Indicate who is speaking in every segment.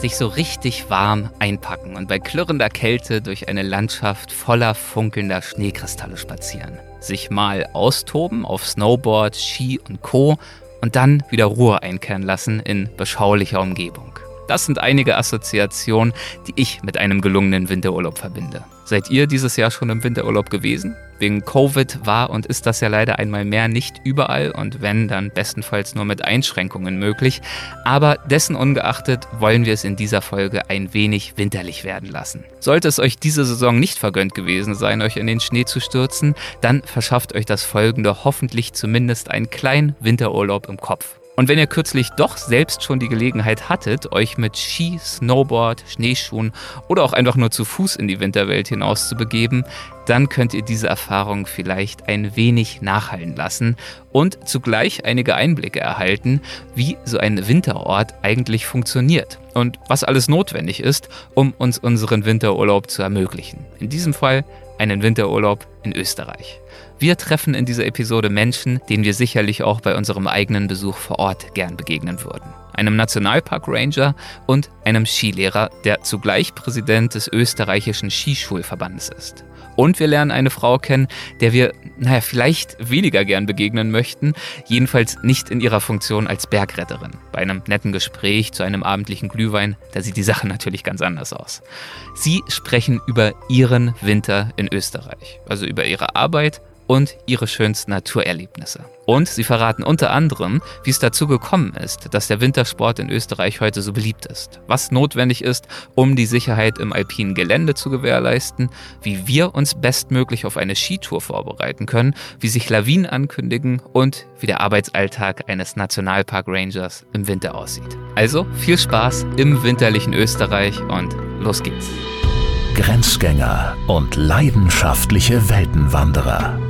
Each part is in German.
Speaker 1: sich so richtig warm einpacken und bei klirrender Kälte durch eine Landschaft voller funkelnder Schneekristalle spazieren. Sich mal austoben auf Snowboard, Ski und Co. und dann wieder Ruhe einkehren lassen in beschaulicher Umgebung. Das sind einige Assoziationen, die ich mit einem gelungenen Winterurlaub verbinde. Seid ihr dieses Jahr schon im Winterurlaub gewesen? Wegen Covid war und ist das ja leider einmal mehr nicht überall und wenn, dann bestenfalls nur mit Einschränkungen möglich. Aber dessen ungeachtet wollen wir es in dieser Folge ein wenig winterlich werden lassen. Sollte es euch diese Saison nicht vergönnt gewesen sein, euch in den Schnee zu stürzen, dann verschafft euch das folgende hoffentlich zumindest einen kleinen Winterurlaub im Kopf. Und wenn ihr kürzlich doch selbst schon die Gelegenheit hattet, euch mit Ski, Snowboard, Schneeschuhen oder auch einfach nur zu Fuß in die Winterwelt hinaus zu begeben, dann könnt ihr diese Erfahrung vielleicht ein wenig nachhallen lassen und zugleich einige Einblicke erhalten, wie so ein Winterort eigentlich funktioniert und was alles notwendig ist, um uns unseren Winterurlaub zu ermöglichen. In diesem Fall einen Winterurlaub in Österreich. Wir treffen in dieser Episode Menschen, denen wir sicherlich auch bei unserem eigenen Besuch vor Ort gern begegnen würden. Einem Nationalpark-Ranger und einem Skilehrer, der zugleich Präsident des österreichischen Skischulverbandes ist. Und wir lernen eine Frau kennen, der wir, naja, vielleicht weniger gern begegnen möchten, jedenfalls nicht in ihrer Funktion als Bergretterin. Bei einem netten Gespräch zu einem abendlichen Glühwein, da sieht die Sache natürlich ganz anders aus. Sie sprechen über ihren Winter in Österreich, also über ihre Arbeit und ihre schönsten Naturerlebnisse. Und sie verraten unter anderem, wie es dazu gekommen ist, dass der Wintersport in Österreich heute so beliebt ist, was notwendig ist, um die Sicherheit im alpinen Gelände zu gewährleisten, wie wir uns bestmöglich auf eine Skitour vorbereiten können, wie sich Lawinen ankündigen und wie der Arbeitsalltag eines Nationalpark-Rangers im Winter aussieht. Also viel Spaß im winterlichen Österreich und los geht's.
Speaker 2: Grenzgänger und leidenschaftliche Weltenwanderer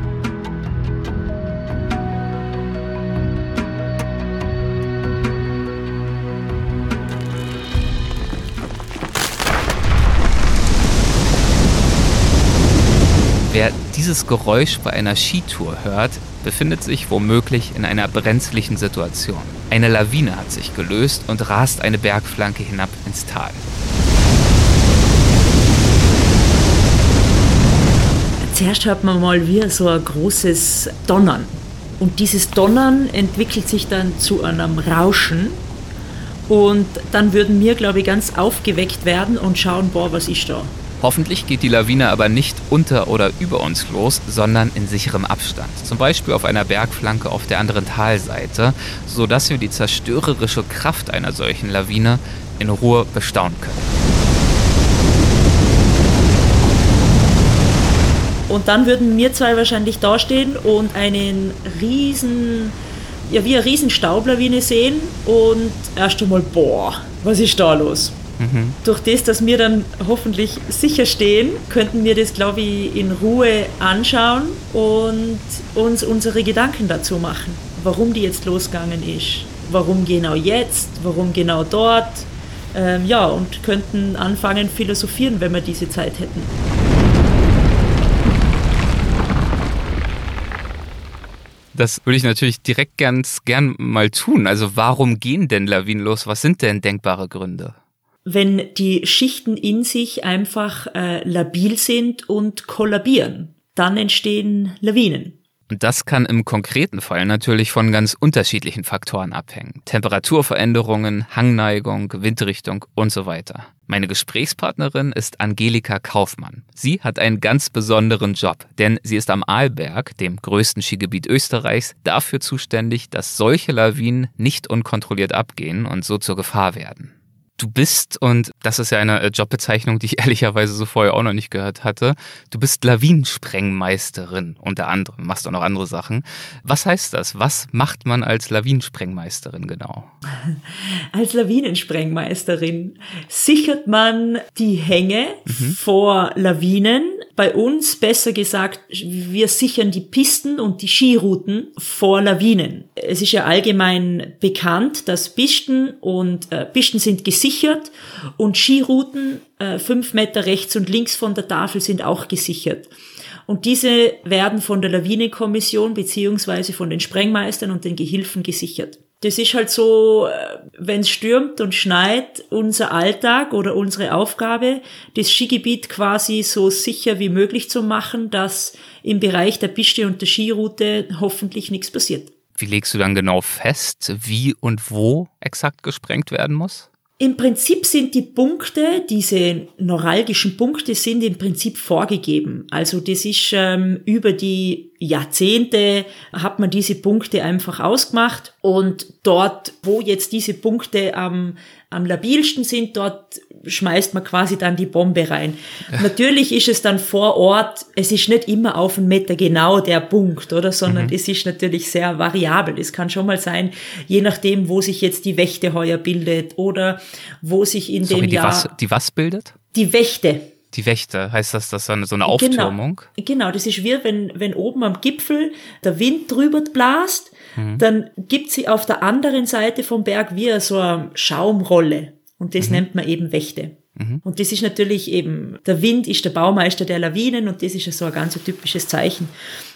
Speaker 1: Wer dieses Geräusch bei einer Skitour hört, befindet sich womöglich in einer brenzlichen Situation. Eine Lawine hat sich gelöst und rast eine Bergflanke hinab ins Tal.
Speaker 3: Zuerst hört man mal wie so ein großes Donnern. Und dieses Donnern entwickelt sich dann zu einem Rauschen. Und dann würden wir, glaube ich, ganz aufgeweckt werden und schauen, boah, was ist da?
Speaker 1: Hoffentlich geht die Lawine aber nicht unter oder über uns los, sondern in sicherem Abstand. Zum Beispiel auf einer Bergflanke auf der anderen Talseite, sodass wir die zerstörerische Kraft einer solchen Lawine in Ruhe bestaunen können.
Speaker 3: Und dann würden wir zwei wahrscheinlich dastehen und einen riesen, ja wie eine riesen Staublawine sehen und erst einmal, boah, was ist da los? Durch das, dass wir dann hoffentlich sicher stehen, könnten wir das, glaube ich, in Ruhe anschauen und uns unsere Gedanken dazu machen, warum die jetzt losgegangen ist. Warum genau jetzt? Warum genau dort? Ähm, ja, und könnten anfangen philosophieren, wenn wir diese Zeit hätten.
Speaker 1: Das würde ich natürlich direkt ganz gern mal tun. Also warum gehen denn Lawinen los? Was sind denn denkbare Gründe?
Speaker 3: Wenn die Schichten in sich einfach äh, labil sind und kollabieren. Dann entstehen Lawinen.
Speaker 1: Und das kann im konkreten Fall natürlich von ganz unterschiedlichen Faktoren abhängen. Temperaturveränderungen, Hangneigung, Windrichtung und so weiter. Meine Gesprächspartnerin ist Angelika Kaufmann. Sie hat einen ganz besonderen Job, denn sie ist am Arlberg, dem größten Skigebiet Österreichs, dafür zuständig, dass solche Lawinen nicht unkontrolliert abgehen und so zur Gefahr werden. Du bist, und das ist ja eine äh, Jobbezeichnung, die ich ehrlicherweise so vorher auch noch nicht gehört hatte, du bist Lawinensprengmeisterin unter anderem, machst auch noch andere Sachen. Was heißt das? Was macht man als Lawinensprengmeisterin genau?
Speaker 3: Als Lawinensprengmeisterin sichert man die Hänge mhm. vor Lawinen bei uns besser gesagt, wir sichern die Pisten und die Skirouten vor Lawinen. Es ist ja allgemein bekannt, dass Pisten und äh, Pisten sind gesichert und Skirouten äh, fünf Meter rechts und links von der Tafel sind auch gesichert. Und diese werden von der Lawinenkommission beziehungsweise von den Sprengmeistern und den Gehilfen gesichert. Das ist halt so, äh, wenn es stürmt und schneit, unser Alltag oder unsere Aufgabe, das Skigebiet quasi so sicher wie möglich zu machen, dass im Bereich der Piste und der Skiroute hoffentlich nichts passiert.
Speaker 1: Wie legst du dann genau fest, wie und wo exakt gesprengt werden muss?
Speaker 3: Im Prinzip sind die Punkte, diese neuralgischen Punkte sind im Prinzip vorgegeben. Also das ist ähm, über die Jahrzehnte hat man diese Punkte einfach ausgemacht und dort, wo jetzt diese Punkte am, am labilsten sind, dort schmeißt man quasi dann die Bombe rein. Natürlich ist es dann vor Ort, es ist nicht immer auf einen Meter genau der Punkt, oder, sondern mhm. es ist natürlich sehr variabel. Es kann schon mal sein, je nachdem, wo sich jetzt die Wächte heuer bildet oder wo sich in Sorry, dem
Speaker 1: die
Speaker 3: Jahr...
Speaker 1: Was, die was bildet?
Speaker 3: Die Wächte.
Speaker 1: Die Wächte, heißt das, das ist so eine Auftürmung?
Speaker 3: Genau, genau, das ist wie, wenn, wenn oben am Gipfel der Wind drüber blast, mhm. dann gibt sie auf der anderen Seite vom Berg wie so eine Schaumrolle. Und das mhm. nennt man eben Wächte. Mhm. Und das ist natürlich eben, der Wind ist der Baumeister der Lawinen und das ist ja so ein ganz typisches Zeichen.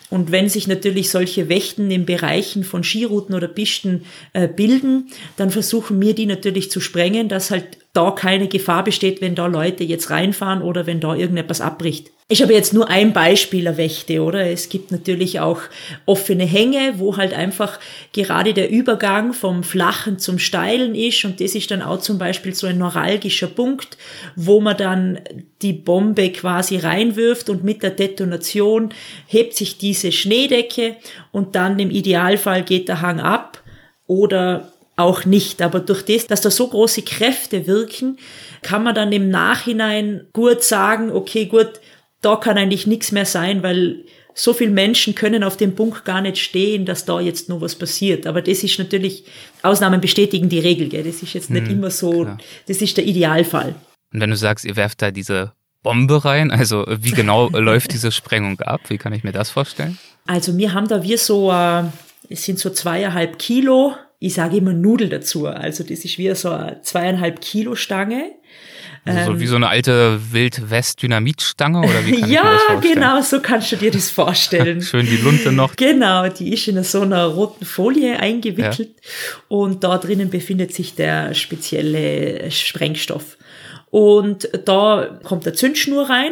Speaker 3: Und wenn sich natürlich solche Wächten in Bereichen von Skirouten oder Pisten äh, bilden, dann versuchen wir die natürlich zu sprengen, dass halt da keine Gefahr besteht, wenn da Leute jetzt reinfahren oder wenn da irgendetwas abbricht. Ich habe jetzt nur ein Beispiel der Wächte, oder? Es gibt natürlich auch offene Hänge, wo halt einfach gerade der Übergang vom Flachen zum Steilen ist und das ist dann auch zum Beispiel so ein neuralgischer Punkt, wo man dann die Bombe quasi reinwirft und mit der Detonation hebt sich diese Schneedecke und dann im Idealfall geht der Hang ab oder auch nicht. Aber durch das, dass da so große Kräfte wirken, kann man dann im Nachhinein gut sagen, okay, gut, da kann eigentlich nichts mehr sein, weil so viele Menschen können auf dem Punkt gar nicht stehen, dass da jetzt noch was passiert. Aber das ist natürlich, Ausnahmen bestätigen die Regel, gell? das ist jetzt nicht hm, immer so, klar. das ist der Idealfall.
Speaker 1: Und wenn du sagst, ihr werft da diese Bombe rein, also wie genau läuft diese Sprengung ab? Wie kann ich mir das vorstellen?
Speaker 3: Also wir haben da wie so, äh, es sind so zweieinhalb Kilo ich sage immer Nudel dazu. Also das ist wie so eine zweieinhalb Kilo Stange.
Speaker 1: Also so wie so eine alte Wild-West-Dynamitstange oder wie kann
Speaker 3: ja, genau, so kannst du dir das vorstellen.
Speaker 1: Schön die Lunte noch.
Speaker 3: Genau, die ist in so einer roten Folie eingewickelt ja. und da drinnen befindet sich der spezielle Sprengstoff. Und da kommt der Zündschnur rein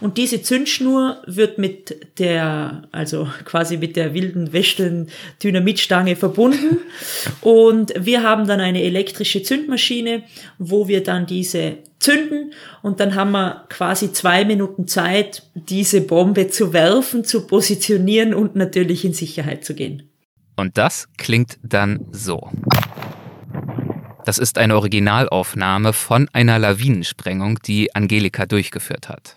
Speaker 3: und diese Zündschnur wird mit der, also quasi mit der wilden Westeln Dynamitstange verbunden. und wir haben dann eine elektrische Zündmaschine, wo wir dann diese zünden und dann haben wir quasi zwei Minuten Zeit, diese Bombe zu werfen, zu positionieren und natürlich in Sicherheit zu gehen.
Speaker 1: Und das klingt dann so. Das ist eine Originalaufnahme von einer Lawinensprengung, die Angelika durchgeführt hat.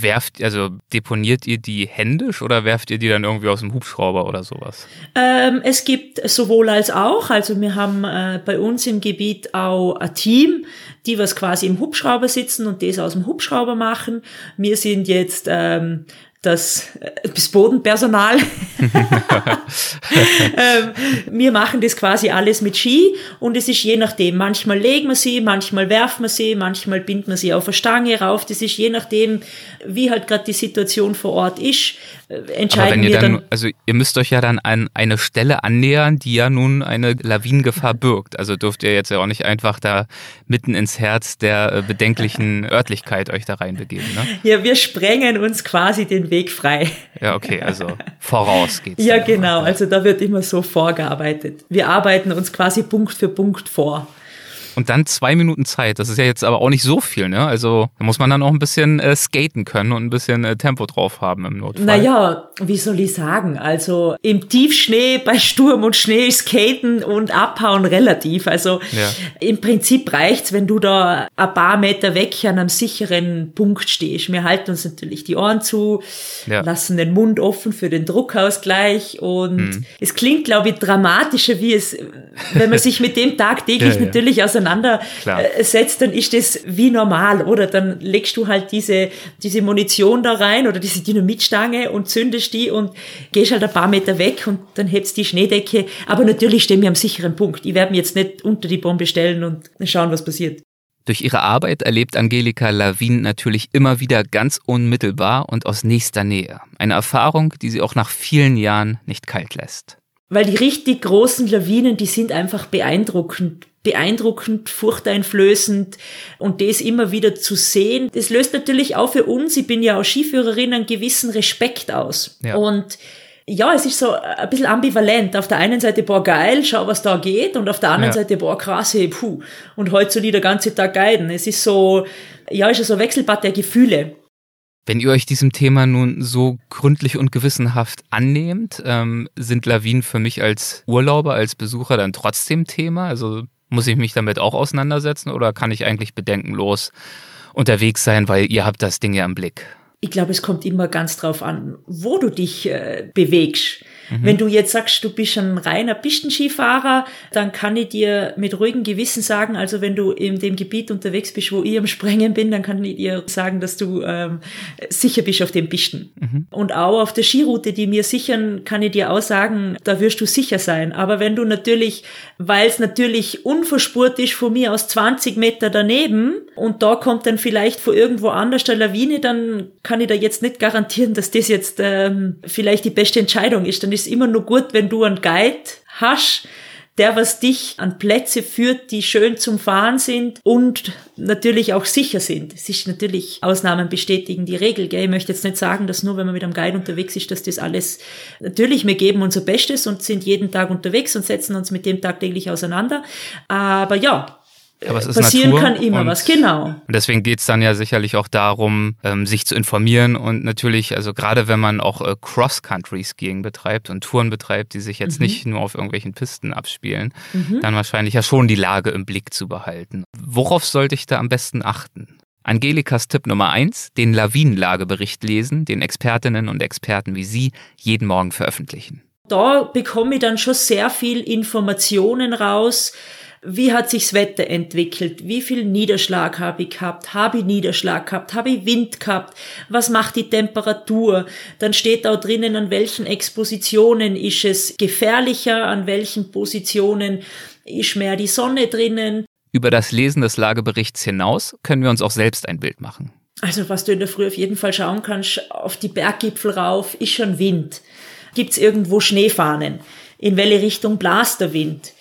Speaker 1: Werft, also deponiert ihr die händisch oder werft ihr die dann irgendwie aus dem Hubschrauber oder sowas?
Speaker 3: Ähm, es gibt sowohl als auch. Also wir haben äh, bei uns im Gebiet auch ein Team, die was quasi im Hubschrauber sitzen und das aus dem Hubschrauber machen. Wir sind jetzt ähm, das, das Bodenpersonal. ähm, wir machen das quasi alles mit Ski und es ist je nachdem, manchmal legen wir sie, manchmal werfen wir sie, manchmal binden wir sie auf eine Stange rauf. Das ist je nachdem, wie halt gerade die Situation vor Ort ist, äh, entscheiden
Speaker 1: ihr
Speaker 3: wir
Speaker 1: dann,
Speaker 3: dann.
Speaker 1: Also ihr müsst euch ja dann an eine Stelle annähern, die ja nun eine Lawinengefahr birgt. Also dürft ihr jetzt ja auch nicht einfach da mitten ins Herz der äh, bedenklichen Örtlichkeit euch da reinbegeben. Ne?
Speaker 3: Ja, wir sprengen uns quasi den Weg frei.
Speaker 1: Ja, okay, also voraus geht's.
Speaker 3: ja, genau, also da wird immer so vorgearbeitet. Wir arbeiten uns quasi Punkt für Punkt vor.
Speaker 1: Und dann zwei Minuten Zeit. Das ist ja jetzt aber auch nicht so viel, ne? Also da muss man dann auch ein bisschen äh, skaten können und ein bisschen äh, Tempo drauf haben im Notfall.
Speaker 3: Naja, wie soll ich sagen? Also im Tiefschnee bei Sturm und Schnee skaten und abhauen relativ. Also ja. im Prinzip reicht's, wenn du da ein paar Meter weg an einem sicheren Punkt stehst. Wir halten uns natürlich die Ohren zu, ja. lassen den Mund offen für den Druckausgleich und mhm. es klingt, glaube ich, dramatischer, wie es, wenn man sich mit dem tagtäglich ja, natürlich auseinandersetzt auseinandersetzt, dann ist das wie normal, oder? Dann legst du halt diese, diese Munition da rein oder diese Dynamitstange und zündest die und gehst halt ein paar Meter weg und dann hebst die Schneedecke. Aber natürlich stehen wir am sicheren Punkt. Ich werde mich jetzt nicht unter die Bombe stellen und schauen, was passiert.
Speaker 1: Durch ihre Arbeit erlebt Angelika Lawin natürlich immer wieder ganz unmittelbar und aus nächster Nähe. Eine Erfahrung, die sie auch nach vielen Jahren nicht kalt lässt.
Speaker 3: Weil die richtig großen Lawinen, die sind einfach beeindruckend. Beeindruckend, furchteinflößend und das immer wieder zu sehen, das löst natürlich auch für uns, ich bin ja auch Skiführerin, einen gewissen Respekt aus. Ja. Und ja, es ist so ein bisschen ambivalent. Auf der einen Seite, boah, geil, schau, was da geht. Und auf der anderen ja. Seite, boah, krass, hey, puh. Und heute so die der ganze Tag guiden. Es ist so, ja, ist ja so ein Wechselbad der Gefühle.
Speaker 1: Wenn ihr euch diesem Thema nun so gründlich und gewissenhaft annehmt, ähm, sind Lawinen für mich als Urlauber, als Besucher dann trotzdem Thema? Also muss ich mich damit auch auseinandersetzen oder kann ich eigentlich bedenkenlos unterwegs sein, weil ihr habt das Ding ja im Blick?
Speaker 3: Ich glaube, es kommt immer ganz drauf an, wo du dich äh, bewegst. Mhm. Wenn du jetzt sagst, du bist ein reiner Pistenskifahrer, dann kann ich dir mit ruhigem Gewissen sagen, also wenn du in dem Gebiet unterwegs bist, wo ich am Sprengen bin, dann kann ich dir sagen, dass du ähm, sicher bist auf den Pisten. Mhm. Und auch auf der Skiroute, die mir sichern, kann ich dir auch sagen, da wirst du sicher sein. Aber wenn du natürlich, weil es natürlich unverspurt ist von mir aus 20 Meter daneben und da kommt dann vielleicht von irgendwo anders der Lawine, dann kann ich da jetzt nicht garantieren, dass das jetzt ähm, vielleicht die beste Entscheidung ist. Dann ist immer nur gut, wenn du einen Guide hast, der was dich an Plätze führt, die schön zum Fahren sind und natürlich auch sicher sind. Es ist natürlich, Ausnahmen bestätigen die Regel. Gell? Ich möchte jetzt nicht sagen, dass nur wenn man mit einem Guide unterwegs ist, dass das alles, natürlich, wir geben unser Bestes und sind jeden Tag unterwegs und setzen uns mit dem tagtäglich auseinander. Aber ja,
Speaker 1: aber es ist
Speaker 3: passieren
Speaker 1: Natur
Speaker 3: kann immer was, genau.
Speaker 1: Und deswegen geht's dann ja sicherlich auch darum, ähm, sich zu informieren und natürlich, also gerade wenn man auch äh, Cross-Country-Skiing betreibt und Touren betreibt, die sich jetzt mhm. nicht nur auf irgendwelchen Pisten abspielen, mhm. dann wahrscheinlich ja schon die Lage im Blick zu behalten. Worauf sollte ich da am besten achten? Angelikas Tipp Nummer eins: den Lawinenlagebericht lesen, den Expertinnen und Experten wie Sie jeden Morgen veröffentlichen.
Speaker 3: Da bekomme ich dann schon sehr viel Informationen raus, wie hat sich's Wetter entwickelt? Wie viel Niederschlag habe ich gehabt? Habe ich Niederschlag gehabt? Habe ich Wind gehabt? Was macht die Temperatur? Dann steht da drinnen, an welchen Expositionen ist es gefährlicher, an welchen Positionen ist mehr die Sonne drinnen.
Speaker 1: Über das Lesen des Lageberichts hinaus können wir uns auch selbst ein Bild machen.
Speaker 3: Also was du in der Früh auf jeden Fall schauen kannst, auf die Berggipfel rauf, ist schon Wind. Gibt's irgendwo Schneefahnen? In welche Richtung blast der Wind?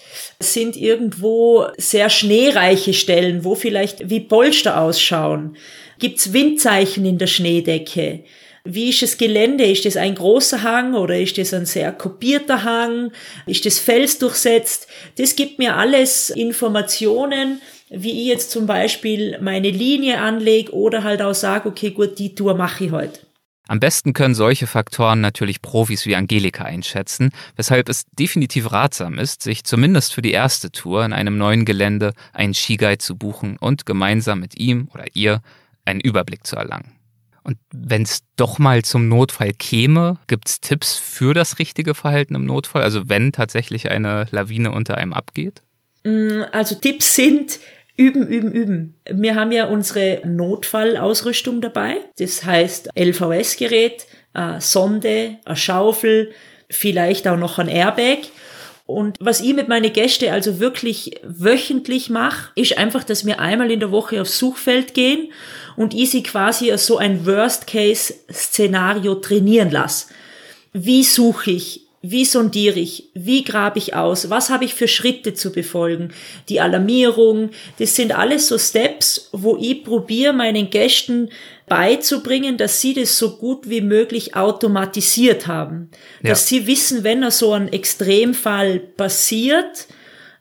Speaker 3: Sind irgendwo sehr schneereiche Stellen, wo vielleicht wie Polster ausschauen. Gibt's Windzeichen in der Schneedecke? Wie ist das Gelände? Ist das ein großer Hang oder ist das ein sehr kopierter Hang? Ist das felsdurchsetzt? Das gibt mir alles Informationen, wie ich jetzt zum Beispiel meine Linie anlege oder halt auch sage, okay, gut, die Tour mache ich heute.
Speaker 1: Am besten können solche Faktoren natürlich Profis wie Angelika einschätzen, weshalb es definitiv ratsam ist, sich zumindest für die erste Tour in einem neuen Gelände einen Skiguide zu buchen und gemeinsam mit ihm oder ihr einen Überblick zu erlangen. Und wenn es doch mal zum Notfall käme, gibt es Tipps für das richtige Verhalten im Notfall? Also wenn tatsächlich eine Lawine unter einem abgeht?
Speaker 3: Mm, also Tipps sind, Üben, üben, üben. Wir haben ja unsere Notfallausrüstung dabei. Das heißt LVS-Gerät, Sonde, eine Schaufel, vielleicht auch noch ein Airbag. Und was ich mit meinen Gästen also wirklich wöchentlich mache, ist einfach, dass wir einmal in der Woche aufs Suchfeld gehen und ich sie quasi so ein Worst-Case-Szenario trainieren lasse. Wie suche ich? Wie sondiere ich? Wie grabe ich aus? Was habe ich für Schritte zu befolgen? Die Alarmierung, das sind alles so Steps, wo ich probiere, meinen Gästen beizubringen, dass sie das so gut wie möglich automatisiert haben. Ja. Dass sie wissen, wenn er so ein Extremfall passiert,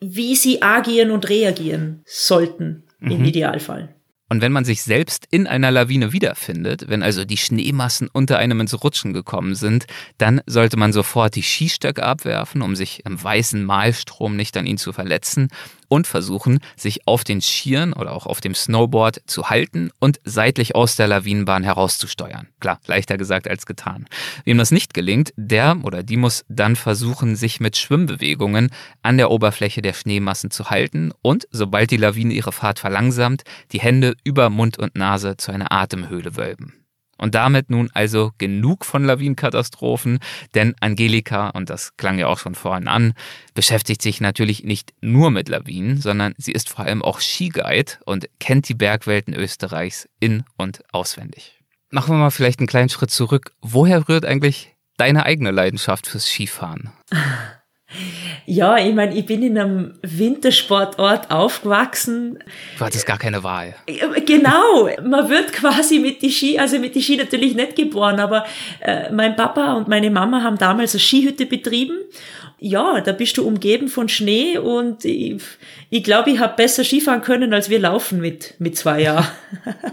Speaker 3: wie sie agieren und reagieren sollten im mhm. Idealfall.
Speaker 1: Und wenn man sich selbst in einer Lawine wiederfindet, wenn also die Schneemassen unter einem ins Rutschen gekommen sind, dann sollte man sofort die Skistöcke abwerfen, um sich im weißen Malstrom nicht an ihn zu verletzen und versuchen, sich auf den Skiern oder auch auf dem Snowboard zu halten und seitlich aus der Lawinenbahn herauszusteuern. Klar, leichter gesagt als getan. Wem das nicht gelingt, der oder die muss dann versuchen, sich mit Schwimmbewegungen an der Oberfläche der Schneemassen zu halten und, sobald die Lawine ihre Fahrt verlangsamt, die Hände über Mund und Nase zu einer Atemhöhle wölben. Und damit nun also genug von Lawinenkatastrophen, denn Angelika, und das klang ja auch schon vorhin an, beschäftigt sich natürlich nicht nur mit Lawinen, sondern sie ist vor allem auch Skiguide und kennt die Bergwelten Österreichs in- und auswendig. Machen wir mal vielleicht einen kleinen Schritt zurück. Woher rührt eigentlich deine eigene Leidenschaft fürs Skifahren?
Speaker 3: Ja, ich meine, ich bin in einem Wintersportort aufgewachsen.
Speaker 1: Du hattest gar keine Wahl.
Speaker 3: Genau, man wird quasi mit die Ski, also mit die Ski natürlich nicht geboren, aber äh, mein Papa und meine Mama haben damals eine Skihütte betrieben. Ja, da bist du umgeben von Schnee und ich, ich glaube, ich habe besser Skifahren können, als wir laufen mit, mit zwei Jahren.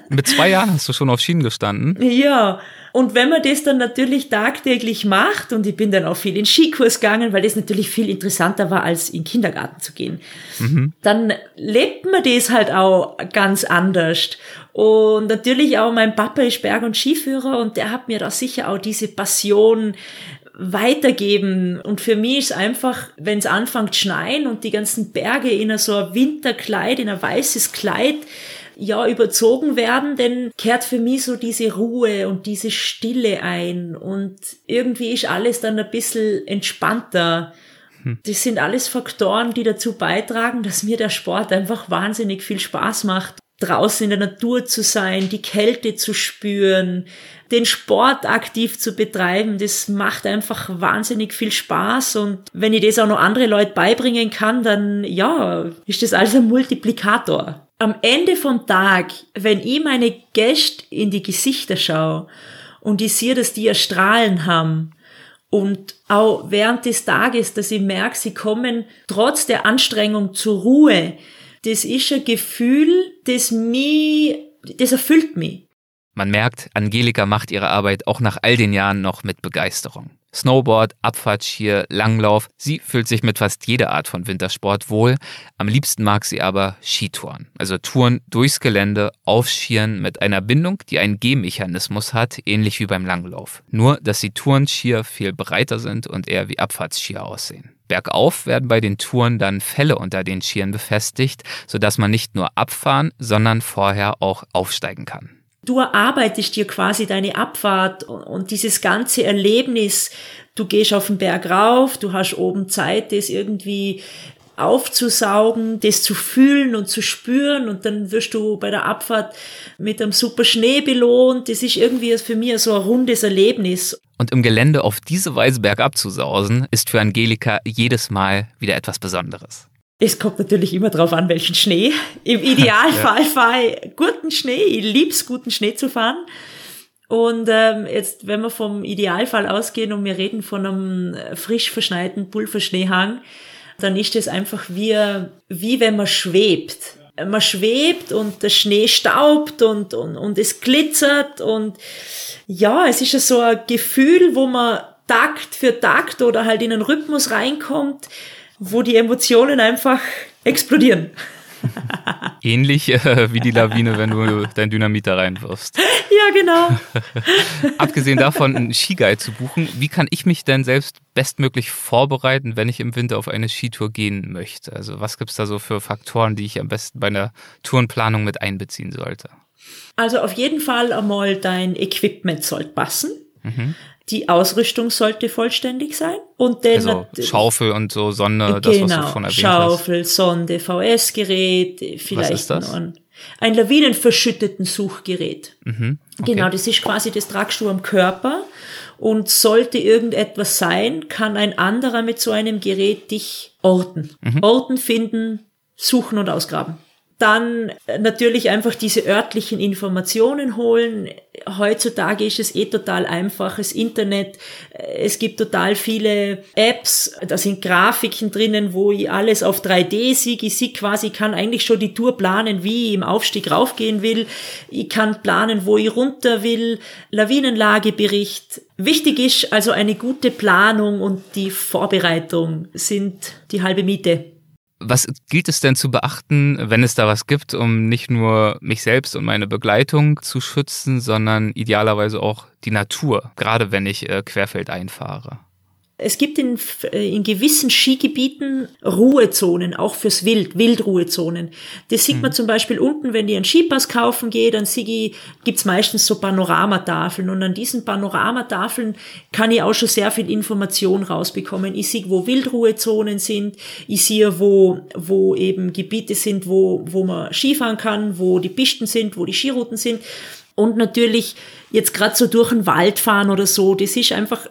Speaker 1: mit zwei Jahren hast du schon auf Schienen gestanden?
Speaker 3: Ja, und wenn man das dann natürlich tagtäglich macht, und ich bin dann auch viel in Skikurs gegangen, weil das natürlich viel interessanter war, als in den Kindergarten zu gehen, mhm. dann lebt man das halt auch ganz anders. Und natürlich auch mein Papa ist Berg- und Skiführer und der hat mir da sicher auch diese Passion weitergeben. Und für mich ist einfach, wenn es anfängt schneien und die ganzen Berge in so ein Winterkleid, in ein weißes Kleid, ja überzogen werden, denn kehrt für mich so diese Ruhe und diese Stille ein und irgendwie ist alles dann ein bisschen entspannter. Hm. Das sind alles Faktoren, die dazu beitragen, dass mir der Sport einfach wahnsinnig viel Spaß macht. Draußen in der Natur zu sein, die Kälte zu spüren, den Sport aktiv zu betreiben, das macht einfach wahnsinnig viel Spaß. Und wenn ich das auch noch andere Leute beibringen kann, dann ja, ist das also ein Multiplikator. Am Ende vom Tag, wenn ich meine Gäste in die Gesichter schaue und ich sehe, dass die ja Strahlen haben und auch während des Tages, dass ich merke, sie kommen trotz der Anstrengung zur Ruhe, das ist ein Gefühl, das mich, das erfüllt mich.
Speaker 1: Man merkt, Angelika macht ihre Arbeit auch nach all den Jahren noch mit Begeisterung. Snowboard, Abfahrtskier, Langlauf, sie fühlt sich mit fast jeder Art von Wintersport wohl. Am liebsten mag sie aber Skitouren, also Touren durchs Gelände, auf Skiern mit einer Bindung, die einen Gehmechanismus hat, ähnlich wie beim Langlauf. Nur, dass die Tourenskier viel breiter sind und eher wie Abfahrtsskier aussehen. Bergauf werden bei den Touren dann Fälle unter den Skiern befestigt, sodass man nicht nur abfahren, sondern vorher auch aufsteigen kann.
Speaker 3: Du erarbeitest dir quasi deine Abfahrt und dieses ganze Erlebnis. Du gehst auf den Berg rauf, du hast oben Zeit, das irgendwie aufzusaugen, das zu fühlen und zu spüren und dann wirst du bei der Abfahrt mit einem super Schnee belohnt. Das ist irgendwie für mich so ein rundes Erlebnis.
Speaker 1: Und im Gelände auf diese Weise bergab zu sausen, ist für Angelika jedes Mal wieder etwas Besonderes.
Speaker 3: Es kommt natürlich immer drauf an, welchen Schnee. Im Idealfall ja. fahre ich guten Schnee. Ich lieb's, guten Schnee zu fahren. Und ähm, jetzt, wenn wir vom Idealfall ausgehen und wir reden von einem frisch verschneiten Pulverschneehang, dann ist es einfach wie, wie wenn man schwebt. Man schwebt und der Schnee staubt und, und, und es glitzert und ja, es ist ja so ein Gefühl, wo man Takt für Takt oder halt in einen Rhythmus reinkommt, wo die Emotionen einfach explodieren.
Speaker 1: Ähnlich äh, wie die Lawine, wenn du dein Dynamit da reinwirfst.
Speaker 3: Ja, genau.
Speaker 1: Abgesehen davon, einen Skiguide zu buchen, wie kann ich mich denn selbst bestmöglich vorbereiten, wenn ich im Winter auf eine Skitour gehen möchte? Also was gibt es da so für Faktoren, die ich am besten bei einer Tourenplanung mit einbeziehen sollte?
Speaker 3: Also auf jeden Fall einmal dein Equipment sollte passen. Mhm. Die Ausrüstung sollte vollständig sein. Und dann
Speaker 1: also Schaufel und so Sonde, das genau, was du genau, schon erwähnt
Speaker 3: Schaufel, hast. Sonde, VS-Gerät, vielleicht was ist das? ein, ein lawinenverschütteten Suchgerät. Mhm, okay. Genau, das ist quasi das tragst du am Körper. Und sollte irgendetwas sein, kann ein anderer mit so einem Gerät dich orten. Mhm. Orten, finden, suchen und ausgraben. Dann natürlich einfach diese örtlichen Informationen holen. Heutzutage ist es eh total einfach. Das Internet, es gibt total viele Apps, da sind Grafiken drinnen, wo ich alles auf 3D sehe. Ich sehe quasi, kann eigentlich schon die Tour planen, wie ich im Aufstieg raufgehen will. Ich kann planen, wo ich runter will. Lawinenlagebericht. Wichtig ist also eine gute Planung und die Vorbereitung sind die halbe Miete.
Speaker 1: Was gilt es denn zu beachten, wenn es da was gibt, um nicht nur mich selbst und meine Begleitung zu schützen, sondern idealerweise auch die Natur, gerade wenn ich äh, querfeld einfahre?
Speaker 3: Es gibt in, äh, in gewissen Skigebieten Ruhezonen, auch fürs Wild, Wildruhezonen. Das sieht man mhm. zum Beispiel unten, wenn ich einen Skipass kaufen gehe, dann ich, gibt's meistens so Panoramatafeln und an diesen Panoramatafeln kann ich auch schon sehr viel Information rausbekommen. Ich sehe, wo Wildruhezonen sind, ich sehe, wo, wo eben Gebiete sind, wo, wo man Skifahren kann, wo die Pisten sind, wo die Skirouten sind. Und natürlich jetzt gerade so durch den Wald fahren oder so, das ist einfach,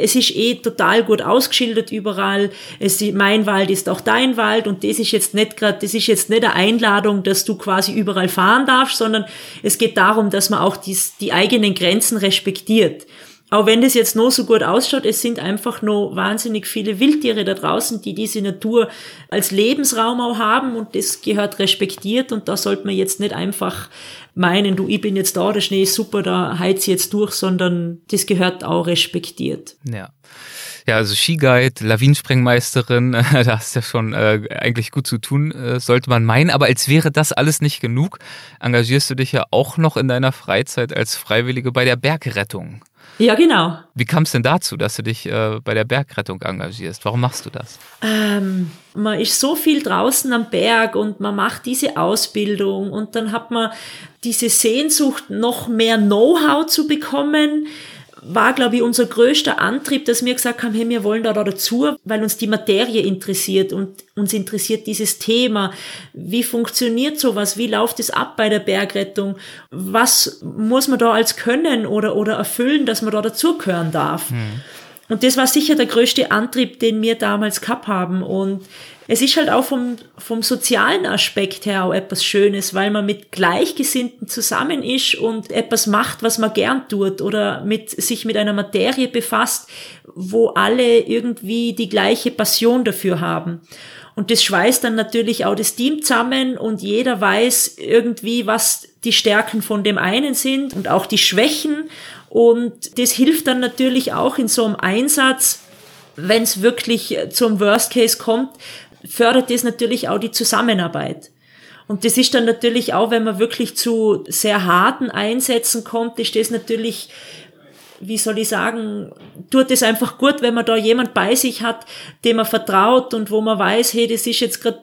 Speaker 3: es ist eh total gut ausgeschildert überall. Es, mein Wald ist auch dein Wald und das ist jetzt nicht gerade, das ist jetzt nicht eine Einladung, dass du quasi überall fahren darfst, sondern es geht darum, dass man auch dies, die eigenen Grenzen respektiert. Auch wenn das jetzt noch so gut ausschaut, es sind einfach noch wahnsinnig viele Wildtiere da draußen, die diese Natur als Lebensraum auch haben und das gehört respektiert und da sollte man jetzt nicht einfach meinen, du, ich bin jetzt da, der Schnee ist super, da heiz jetzt durch, sondern das gehört auch respektiert.
Speaker 1: Ja. Ja, also Skiguide, Lawinensprengmeisterin, da hast du ja schon äh, eigentlich gut zu tun, äh, sollte man meinen. Aber als wäre das alles nicht genug, engagierst du dich ja auch noch in deiner Freizeit als Freiwillige bei der Bergrettung.
Speaker 3: Ja, genau.
Speaker 1: Wie kam es denn dazu, dass du dich äh, bei der Bergrettung engagierst? Warum machst du das?
Speaker 3: Ähm, man ist so viel draußen am Berg und man macht diese Ausbildung und dann hat man diese Sehnsucht, noch mehr Know-how zu bekommen war, glaube ich, unser größter Antrieb, dass wir gesagt haben, hey, wir wollen da, da dazu, weil uns die Materie interessiert und uns interessiert dieses Thema. Wie funktioniert sowas? Wie läuft es ab bei der Bergrettung? Was muss man da als können oder, oder erfüllen, dass man da dazugehören darf? Hm. Und das war sicher der größte Antrieb, den wir damals gehabt haben. Und es ist halt auch vom, vom sozialen Aspekt her auch etwas Schönes, weil man mit Gleichgesinnten zusammen ist und etwas macht, was man gern tut oder mit, sich mit einer Materie befasst, wo alle irgendwie die gleiche Passion dafür haben. Und das schweißt dann natürlich auch das Team zusammen und jeder weiß irgendwie, was die Stärken von dem einen sind und auch die Schwächen. Und das hilft dann natürlich auch in so einem Einsatz, wenn es wirklich zum Worst Case kommt, fördert das natürlich auch die Zusammenarbeit. Und das ist dann natürlich auch, wenn man wirklich zu sehr harten Einsätzen kommt, ist das natürlich, wie soll ich sagen, tut es einfach gut, wenn man da jemand bei sich hat, dem man vertraut und wo man weiß, hey, das ist jetzt gerade,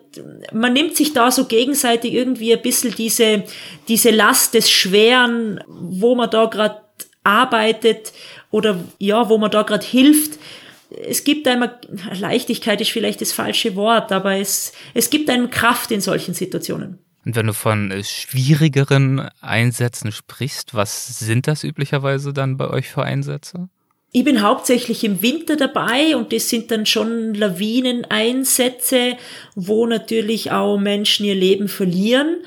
Speaker 3: man nimmt sich da so gegenseitig irgendwie ein bisschen diese, diese Last des Schweren, wo man da gerade arbeitet oder ja, wo man da gerade hilft, es gibt einem, Leichtigkeit ist vielleicht das falsche Wort, aber es, es gibt einem Kraft in solchen Situationen.
Speaker 1: Und wenn du von äh, schwierigeren Einsätzen sprichst, was sind das üblicherweise dann bei euch für Einsätze?
Speaker 3: Ich bin hauptsächlich im Winter dabei und das sind dann schon Lawineneinsätze, wo natürlich auch Menschen ihr Leben verlieren.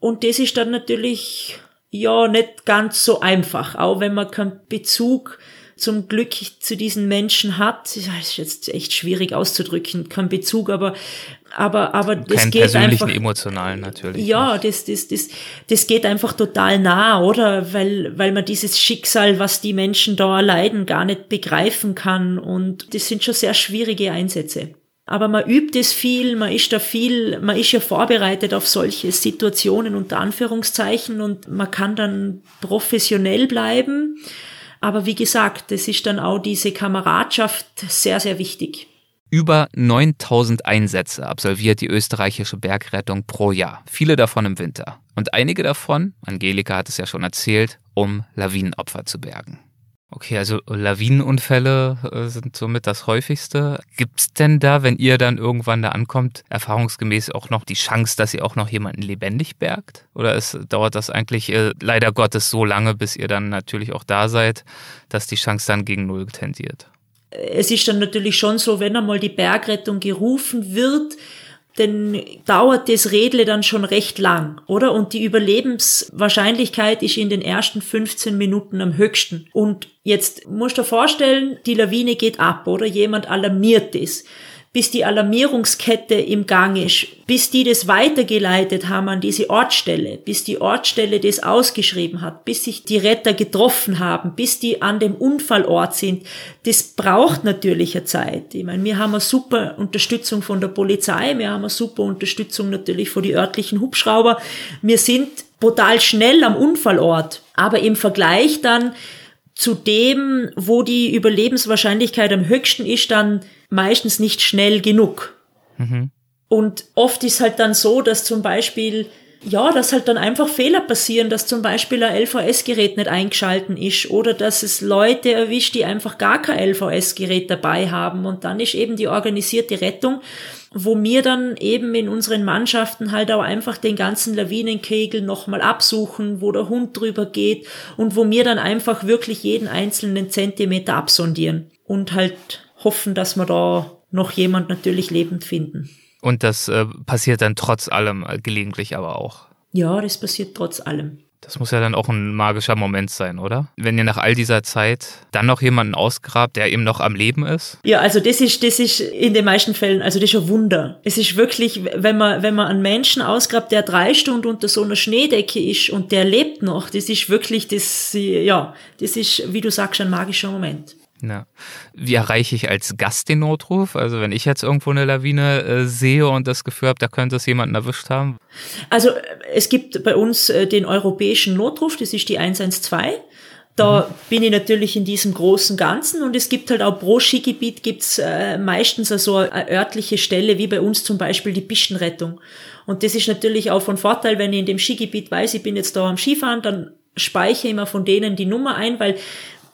Speaker 3: Und das ist dann natürlich ja nicht ganz so einfach, auch wenn man keinen Bezug zum Glück zu diesen Menschen hat. Das ist jetzt echt schwierig auszudrücken, kein Bezug, aber aber aber
Speaker 1: das Keinen geht persönlichen, einfach, emotionalen natürlich.
Speaker 3: Ja, das das das das geht einfach total nah, oder? Weil weil man dieses Schicksal, was die Menschen da erleiden, gar nicht begreifen kann und das sind schon sehr schwierige Einsätze. Aber man übt es viel, man ist da viel, man ist ja vorbereitet auf solche Situationen unter Anführungszeichen und man kann dann professionell bleiben. Aber wie gesagt, es ist dann auch diese Kameradschaft sehr, sehr wichtig.
Speaker 1: Über 9000 Einsätze absolviert die österreichische Bergrettung pro Jahr, viele davon im Winter. Und einige davon, Angelika hat es ja schon erzählt, um Lawinenopfer zu bergen. Okay, also Lawinenunfälle äh, sind somit das häufigste. Gibt's denn da, wenn ihr dann irgendwann da ankommt, erfahrungsgemäß auch noch die Chance, dass ihr auch noch jemanden lebendig bergt? Oder ist, dauert das eigentlich äh, leider Gottes so lange, bis ihr dann natürlich auch da seid, dass die Chance dann gegen Null tendiert?
Speaker 3: Es ist dann natürlich schon so, wenn einmal die Bergrettung gerufen wird, dann dauert das Redle dann schon recht lang, oder? Und die Überlebenswahrscheinlichkeit ist in den ersten 15 Minuten am höchsten. Und jetzt musst du dir vorstellen, die Lawine geht ab, oder? Jemand alarmiert es. Bis die Alarmierungskette im Gang ist, bis die das weitergeleitet haben an diese Ortsstelle, bis die Ortsstelle das ausgeschrieben hat, bis sich die Retter getroffen haben, bis die an dem Unfallort sind, das braucht natürlich eine Zeit. Ich meine, wir haben eine super Unterstützung von der Polizei, wir haben eine super Unterstützung natürlich von die örtlichen Hubschrauber. Wir sind brutal schnell am Unfallort, aber im Vergleich dann zu dem, wo die Überlebenswahrscheinlichkeit am höchsten ist, dann meistens nicht schnell genug. Mhm. Und oft ist halt dann so, dass zum Beispiel, ja, dass halt dann einfach Fehler passieren, dass zum Beispiel ein LVS-Gerät nicht eingeschalten ist oder dass es Leute erwischt, die einfach gar kein LVS-Gerät dabei haben. Und dann ist eben die organisierte Rettung wo wir dann eben in unseren Mannschaften halt auch einfach den ganzen Lawinenkegel nochmal absuchen, wo der Hund drüber geht und wo wir dann einfach wirklich jeden einzelnen Zentimeter absondieren und halt hoffen, dass wir da noch jemand natürlich lebend finden.
Speaker 1: Und das äh, passiert dann trotz allem äh, gelegentlich aber auch.
Speaker 3: Ja, das passiert trotz allem.
Speaker 1: Das muss ja dann auch ein magischer Moment sein, oder? Wenn ihr nach all dieser Zeit dann noch jemanden ausgrabt, der eben noch am Leben ist?
Speaker 3: Ja, also das ist, das ist in den meisten Fällen, also das ist ein Wunder. Es ist wirklich, wenn man, wenn man einen Menschen ausgrabt, der drei Stunden unter so einer Schneedecke ist und der lebt noch, das ist wirklich, das, ja, das ist, wie du sagst, ein magischer Moment.
Speaker 1: Ja. Wie erreiche ich als Gast den Notruf? Also wenn ich jetzt irgendwo eine Lawine äh, sehe und das Gefühl habe, da könnte es jemanden erwischt haben?
Speaker 3: Also äh, es gibt bei uns äh, den europäischen Notruf, das ist die 112. Da mhm. bin ich natürlich in diesem großen Ganzen und es gibt halt auch pro Skigebiet gibt's äh, meistens also eine örtliche Stelle, wie bei uns zum Beispiel die Pistenrettung. Und das ist natürlich auch von Vorteil, wenn ich in dem Skigebiet weiß, ich bin jetzt da am Skifahren, dann speichere ich immer von denen die Nummer ein, weil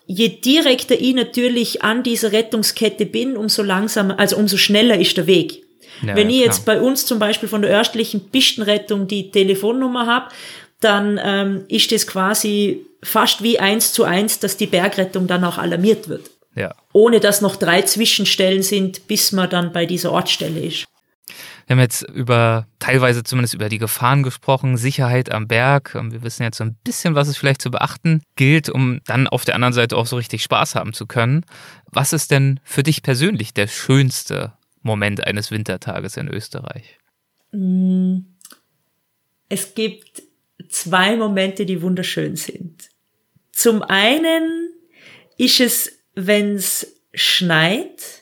Speaker 3: je direkter ich natürlich an dieser Rettungskette bin, umso langsamer, also umso schneller ist der Weg. Ja, Wenn ich jetzt bei uns zum Beispiel von der örtlichen Pistenrettung die Telefonnummer habe, dann ähm, ist es quasi fast wie eins zu eins, dass die Bergrettung dann auch alarmiert wird.
Speaker 1: Ja.
Speaker 3: Ohne dass noch drei Zwischenstellen sind, bis man dann bei dieser Ortsstelle ist.
Speaker 1: Wir haben jetzt über, teilweise zumindest über die Gefahren gesprochen, Sicherheit am Berg. Wir wissen jetzt so ein bisschen, was es vielleicht zu beachten gilt, um dann auf der anderen Seite auch so richtig Spaß haben zu können. Was ist denn für dich persönlich der schönste Moment eines Wintertages in Österreich?
Speaker 3: Mm, es gibt zwei Momente, die wunderschön sind. Zum einen ist es, wenn es schneit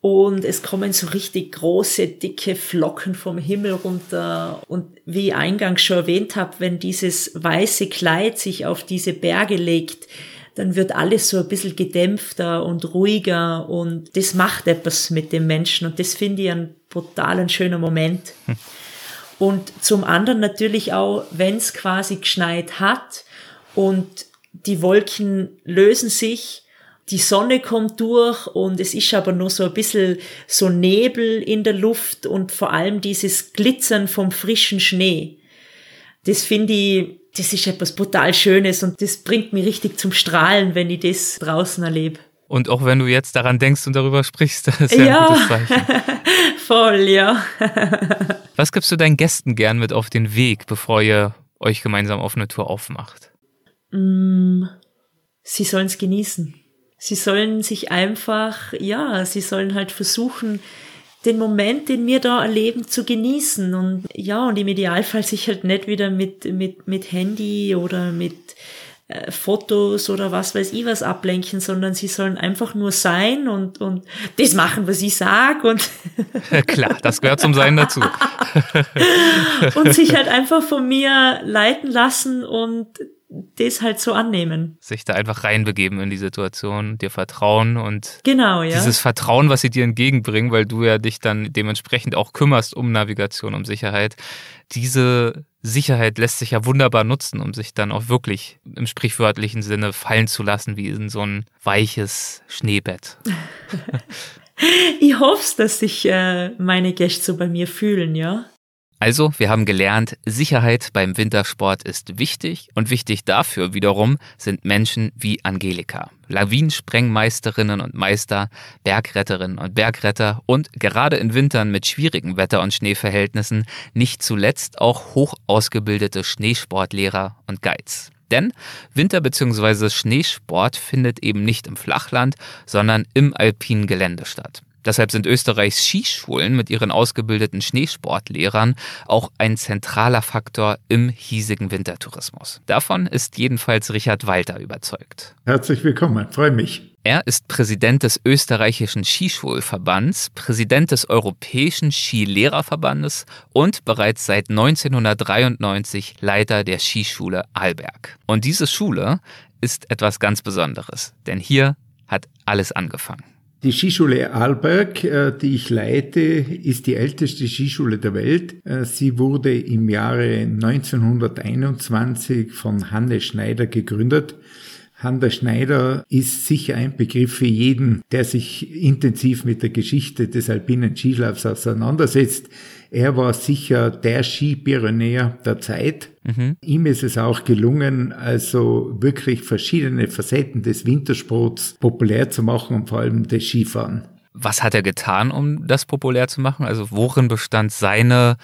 Speaker 3: und es kommen so richtig große, dicke Flocken vom Himmel runter. Und wie ich eingangs schon erwähnt habe, wenn dieses weiße Kleid sich auf diese Berge legt, dann wird alles so ein bisschen gedämpfter und ruhiger und das macht etwas mit dem Menschen und das finde ich ein brutal schöner Moment. Hm. Und zum anderen natürlich auch, wenn es quasi geschneit hat und die Wolken lösen sich die Sonne kommt durch und es ist aber nur so ein bisschen so Nebel in der Luft und vor allem dieses Glitzern vom frischen Schnee. Das finde ich, das ist etwas brutal Schönes und das bringt mich richtig zum Strahlen, wenn ich das draußen erlebe.
Speaker 1: Und auch wenn du jetzt daran denkst und darüber sprichst, das ist ja, ja. ein gutes Zeichen.
Speaker 3: Voll, ja.
Speaker 1: Was gibst du deinen Gästen gern mit auf den Weg, bevor ihr euch gemeinsam auf eine Tour aufmacht?
Speaker 3: Mm, sie sollen es genießen. Sie sollen sich einfach, ja, sie sollen halt versuchen, den Moment, den wir da erleben, zu genießen und ja, und im Idealfall sich halt nicht wieder mit, mit, mit Handy oder mit äh, Fotos oder was weiß ich was ablenken, sondern sie sollen einfach nur sein und, und das machen, was ich sag und
Speaker 1: klar, das gehört zum Sein dazu.
Speaker 3: und sich halt einfach von mir leiten lassen und das halt so annehmen.
Speaker 1: Sich da einfach reinbegeben in die Situation, dir vertrauen und
Speaker 3: genau, ja.
Speaker 1: dieses Vertrauen, was sie dir entgegenbringen, weil du ja dich dann dementsprechend auch kümmerst um Navigation, um Sicherheit. Diese Sicherheit lässt sich ja wunderbar nutzen, um sich dann auch wirklich im sprichwörtlichen Sinne fallen zu lassen, wie in so ein weiches Schneebett.
Speaker 3: ich hoffe, dass sich äh, meine Gäste so bei mir fühlen, ja.
Speaker 1: Also, wir haben gelernt, Sicherheit beim Wintersport ist wichtig und wichtig dafür wiederum sind Menschen wie Angelika, Lawinensprengmeisterinnen und Meister, Bergretterinnen und Bergretter und gerade in Wintern mit schwierigen Wetter- und Schneeverhältnissen nicht zuletzt auch hoch ausgebildete Schneesportlehrer und Guides. Denn Winter- bzw. Schneesport findet eben nicht im Flachland, sondern im alpinen Gelände statt. Deshalb sind Österreichs Skischulen mit ihren ausgebildeten Schneesportlehrern auch ein zentraler Faktor im hiesigen Wintertourismus. Davon ist jedenfalls Richard Walter überzeugt.
Speaker 4: Herzlich willkommen, freue mich.
Speaker 1: Er ist Präsident des österreichischen Skischulverbands, Präsident des Europäischen Skilehrerverbandes und bereits seit 1993 Leiter der Skischule Arlberg. Und diese Schule ist etwas ganz Besonderes, denn hier hat alles angefangen.
Speaker 4: Die Skischule Arlberg, äh, die ich leite, ist die älteste Skischule der Welt. Äh, sie wurde im Jahre 1921 von Hannes Schneider gegründet. Hannes Schneider ist sicher ein Begriff für jeden, der sich intensiv mit der Geschichte des alpinen Skilaufs auseinandersetzt. Er war sicher der Skipionär der Zeit. Mhm. Ihm ist es auch gelungen, also wirklich verschiedene Facetten des Wintersports populär zu machen und vor allem des Skifahren.
Speaker 1: Was hat er getan, um das populär zu machen? Also worin bestand seine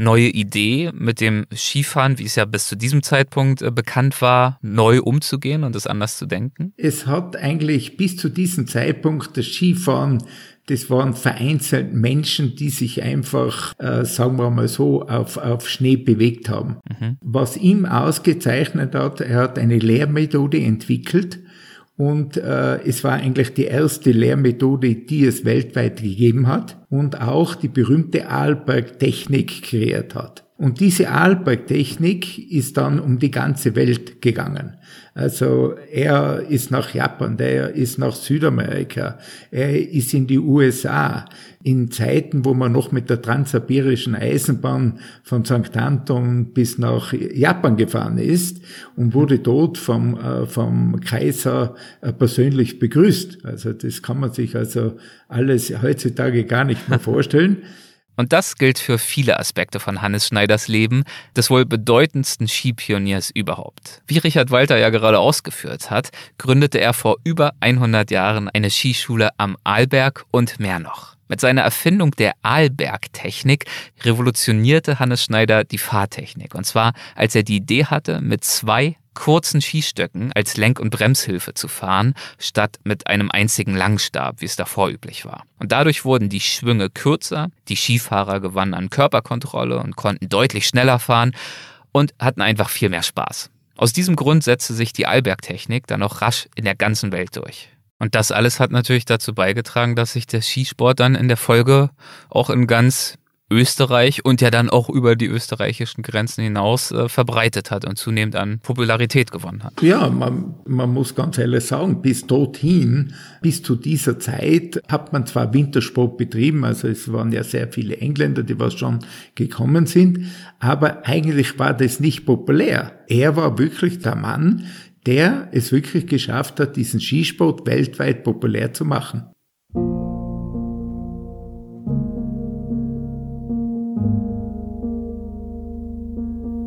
Speaker 1: neue Idee mit dem Skifahren, wie es ja bis zu diesem Zeitpunkt äh, bekannt war, neu umzugehen und es anders zu denken?
Speaker 4: Es hat eigentlich bis zu diesem Zeitpunkt das Skifahren das waren vereinzelt Menschen, die sich einfach, äh, sagen wir mal so, auf, auf Schnee bewegt haben. Mhm. Was ihm ausgezeichnet hat, er hat eine Lehrmethode entwickelt, und äh, es war eigentlich die erste Lehrmethode, die es weltweit gegeben hat und auch die berühmte Arlberg-Technik kreiert hat. Und diese Arlberg-Technik ist dann um die ganze Welt gegangen. Also er ist nach Japan, der ist nach Südamerika, er ist in die USA. In Zeiten, wo man noch mit der transsibirischen Eisenbahn von St. Anton bis nach Japan gefahren ist und wurde dort vom, äh, vom Kaiser äh, persönlich begrüßt. Also das kann man sich also alles heutzutage gar nicht mehr vorstellen.
Speaker 1: Und das gilt für viele Aspekte von Hannes Schneiders Leben, des wohl bedeutendsten Skipioniers überhaupt. Wie Richard Walter ja gerade ausgeführt hat, gründete er vor über 100 Jahren eine Skischule am Arlberg und mehr noch. Mit seiner Erfindung der Arlberg-Technik revolutionierte Hannes Schneider die Fahrtechnik. Und zwar, als er die Idee hatte, mit zwei kurzen Skistöcken als Lenk- und Bremshilfe zu fahren, statt mit einem einzigen Langstab, wie es davor üblich war. Und dadurch wurden die Schwünge kürzer, die Skifahrer gewannen an Körperkontrolle und konnten deutlich schneller fahren und hatten einfach viel mehr Spaß. Aus diesem Grund setzte sich die Allbergtechnik dann auch rasch in der ganzen Welt durch. Und das alles hat natürlich dazu beigetragen, dass sich der Skisport dann in der Folge auch in ganz Österreich und ja dann auch über die österreichischen Grenzen hinaus äh, verbreitet hat und zunehmend an Popularität gewonnen hat.
Speaker 4: Ja, man, man muss ganz ehrlich sagen, bis dorthin, bis zu dieser Zeit hat man zwar Wintersport betrieben, also es waren ja sehr viele Engländer, die was schon gekommen sind, aber eigentlich war das nicht populär. Er war wirklich der Mann, der es wirklich geschafft hat, diesen Skisport weltweit populär zu machen.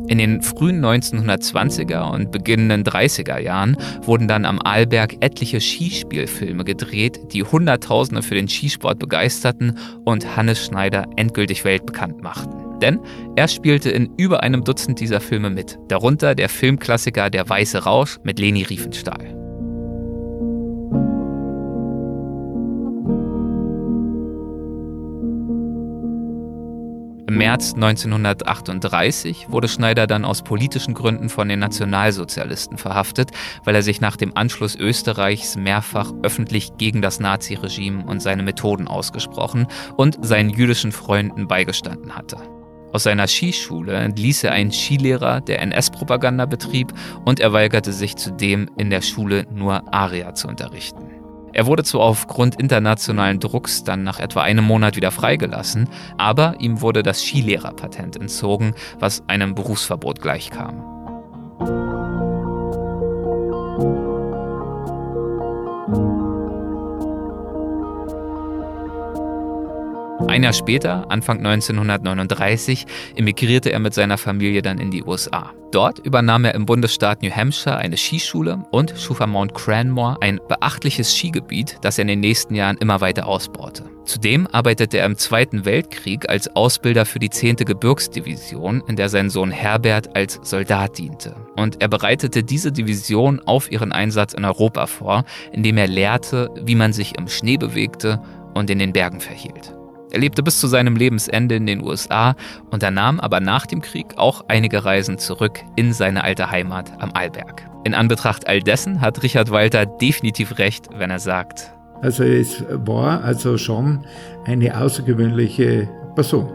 Speaker 1: In den frühen 1920er und beginnenden 30er Jahren wurden dann am Arlberg etliche Skispielfilme gedreht, die Hunderttausende für den Skisport begeisterten und Hannes Schneider endgültig weltbekannt machten. Denn er spielte in über einem Dutzend dieser Filme mit, darunter der Filmklassiker Der Weiße Rausch mit Leni Riefenstahl. März 1938 wurde Schneider dann aus politischen Gründen von den Nationalsozialisten verhaftet, weil er sich nach dem Anschluss Österreichs mehrfach öffentlich gegen das Naziregime und seine Methoden ausgesprochen und seinen jüdischen Freunden beigestanden hatte. Aus seiner Skischule entließ er einen Skilehrer, der NS-Propaganda betrieb, und er weigerte sich zudem, in der Schule nur Aria zu unterrichten. Er wurde zwar aufgrund internationalen Drucks dann nach etwa einem Monat wieder freigelassen, aber ihm wurde das Skilehrerpatent entzogen, was einem Berufsverbot gleichkam. Ein Jahr später, Anfang 1939, emigrierte er mit seiner Familie dann in die USA. Dort übernahm er im Bundesstaat New Hampshire eine Skischule und schuf am Mount Cranmore ein beachtliches Skigebiet, das er in den nächsten Jahren immer weiter ausbaute. Zudem arbeitete er im Zweiten Weltkrieg als Ausbilder für die 10. Gebirgsdivision, in der sein Sohn Herbert als Soldat diente. Und er bereitete diese Division auf ihren Einsatz in Europa vor, indem er lehrte, wie man sich im Schnee bewegte und in den Bergen verhielt. Er lebte bis zu seinem Lebensende in den USA, unternahm aber nach dem Krieg auch einige Reisen zurück in seine alte Heimat am Arlberg. In Anbetracht all dessen hat Richard Walter definitiv recht, wenn er sagt,
Speaker 4: also es war also schon eine außergewöhnliche Person.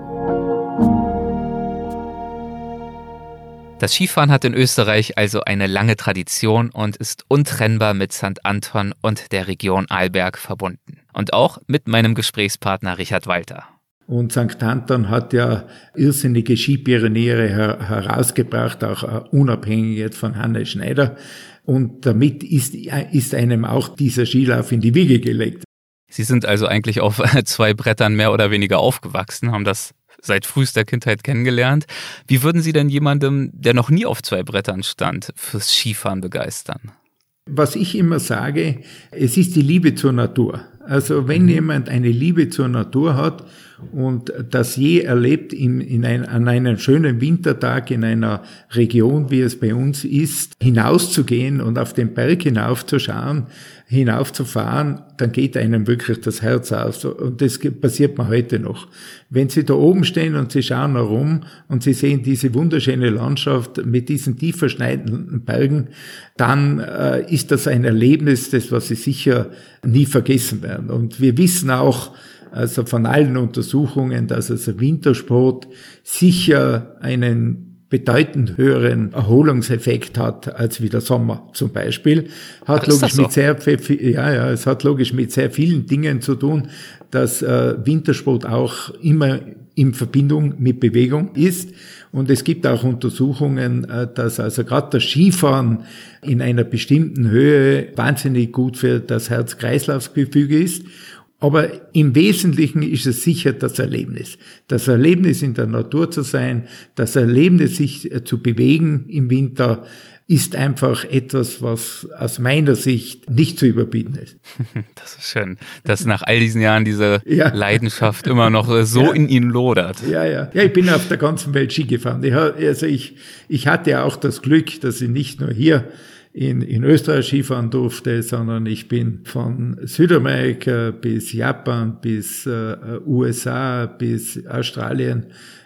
Speaker 1: Das Skifahren hat in Österreich also eine lange Tradition und ist untrennbar mit St. Anton und der Region Arlberg verbunden. Und auch mit meinem Gesprächspartner Richard Walter.
Speaker 4: Und St. Anton hat ja irrsinnige Skipioniere her herausgebracht, auch uh, unabhängig jetzt von Hannes Schneider. Und damit ist, ist einem auch dieser Skilauf in die Wiege gelegt.
Speaker 1: Sie sind also eigentlich auf zwei Brettern mehr oder weniger aufgewachsen, haben das seit frühester Kindheit kennengelernt. Wie würden Sie denn jemandem, der noch nie auf zwei Brettern stand, fürs Skifahren begeistern?
Speaker 4: Was ich immer sage, es ist die Liebe zur Natur. Also wenn mhm. jemand eine Liebe zur Natur hat und das je erlebt in, in ein, an einem schönen Wintertag in einer Region, wie es bei uns ist, hinauszugehen und auf den Berg hinaufzuschauen, hinaufzufahren, dann geht einem wirklich das Herz auf. Und das passiert mir heute noch. Wenn Sie da oben stehen und Sie schauen herum und Sie sehen diese wunderschöne Landschaft mit diesen tief verschneidenden Bergen, dann äh, ist das ein Erlebnis, das was Sie sicher nie vergessen werden. Und wir wissen auch, also von allen Untersuchungen, dass also Wintersport sicher einen bedeutend höheren Erholungseffekt hat als wie der Sommer zum Beispiel. Hat logisch so? mit sehr ja, ja, es hat logisch mit sehr vielen Dingen zu tun, dass äh, Wintersport auch immer in Verbindung mit Bewegung ist. Und es gibt auch Untersuchungen, äh, dass also gerade das Skifahren in einer bestimmten Höhe wahnsinnig gut für das Herz-Kreislauf-Gefüge ist. Aber im Wesentlichen ist es sicher das Erlebnis. Das Erlebnis in der Natur zu sein, das Erlebnis sich äh, zu bewegen im Winter, ist einfach etwas, was aus meiner Sicht nicht zu überbieten ist.
Speaker 1: Das ist schön, dass nach all diesen Jahren diese ja. Leidenschaft immer noch so ja. in Ihnen lodert.
Speaker 4: Ja, ja. Ja, ich bin auf der ganzen Welt Ski gefahren. Ich, also ich, ich hatte auch das Glück, dass ich nicht nur hier in, in Österreich Skifahren durfte, sondern ich bin von Südamerika bis Japan, bis äh, USA, bis Australien,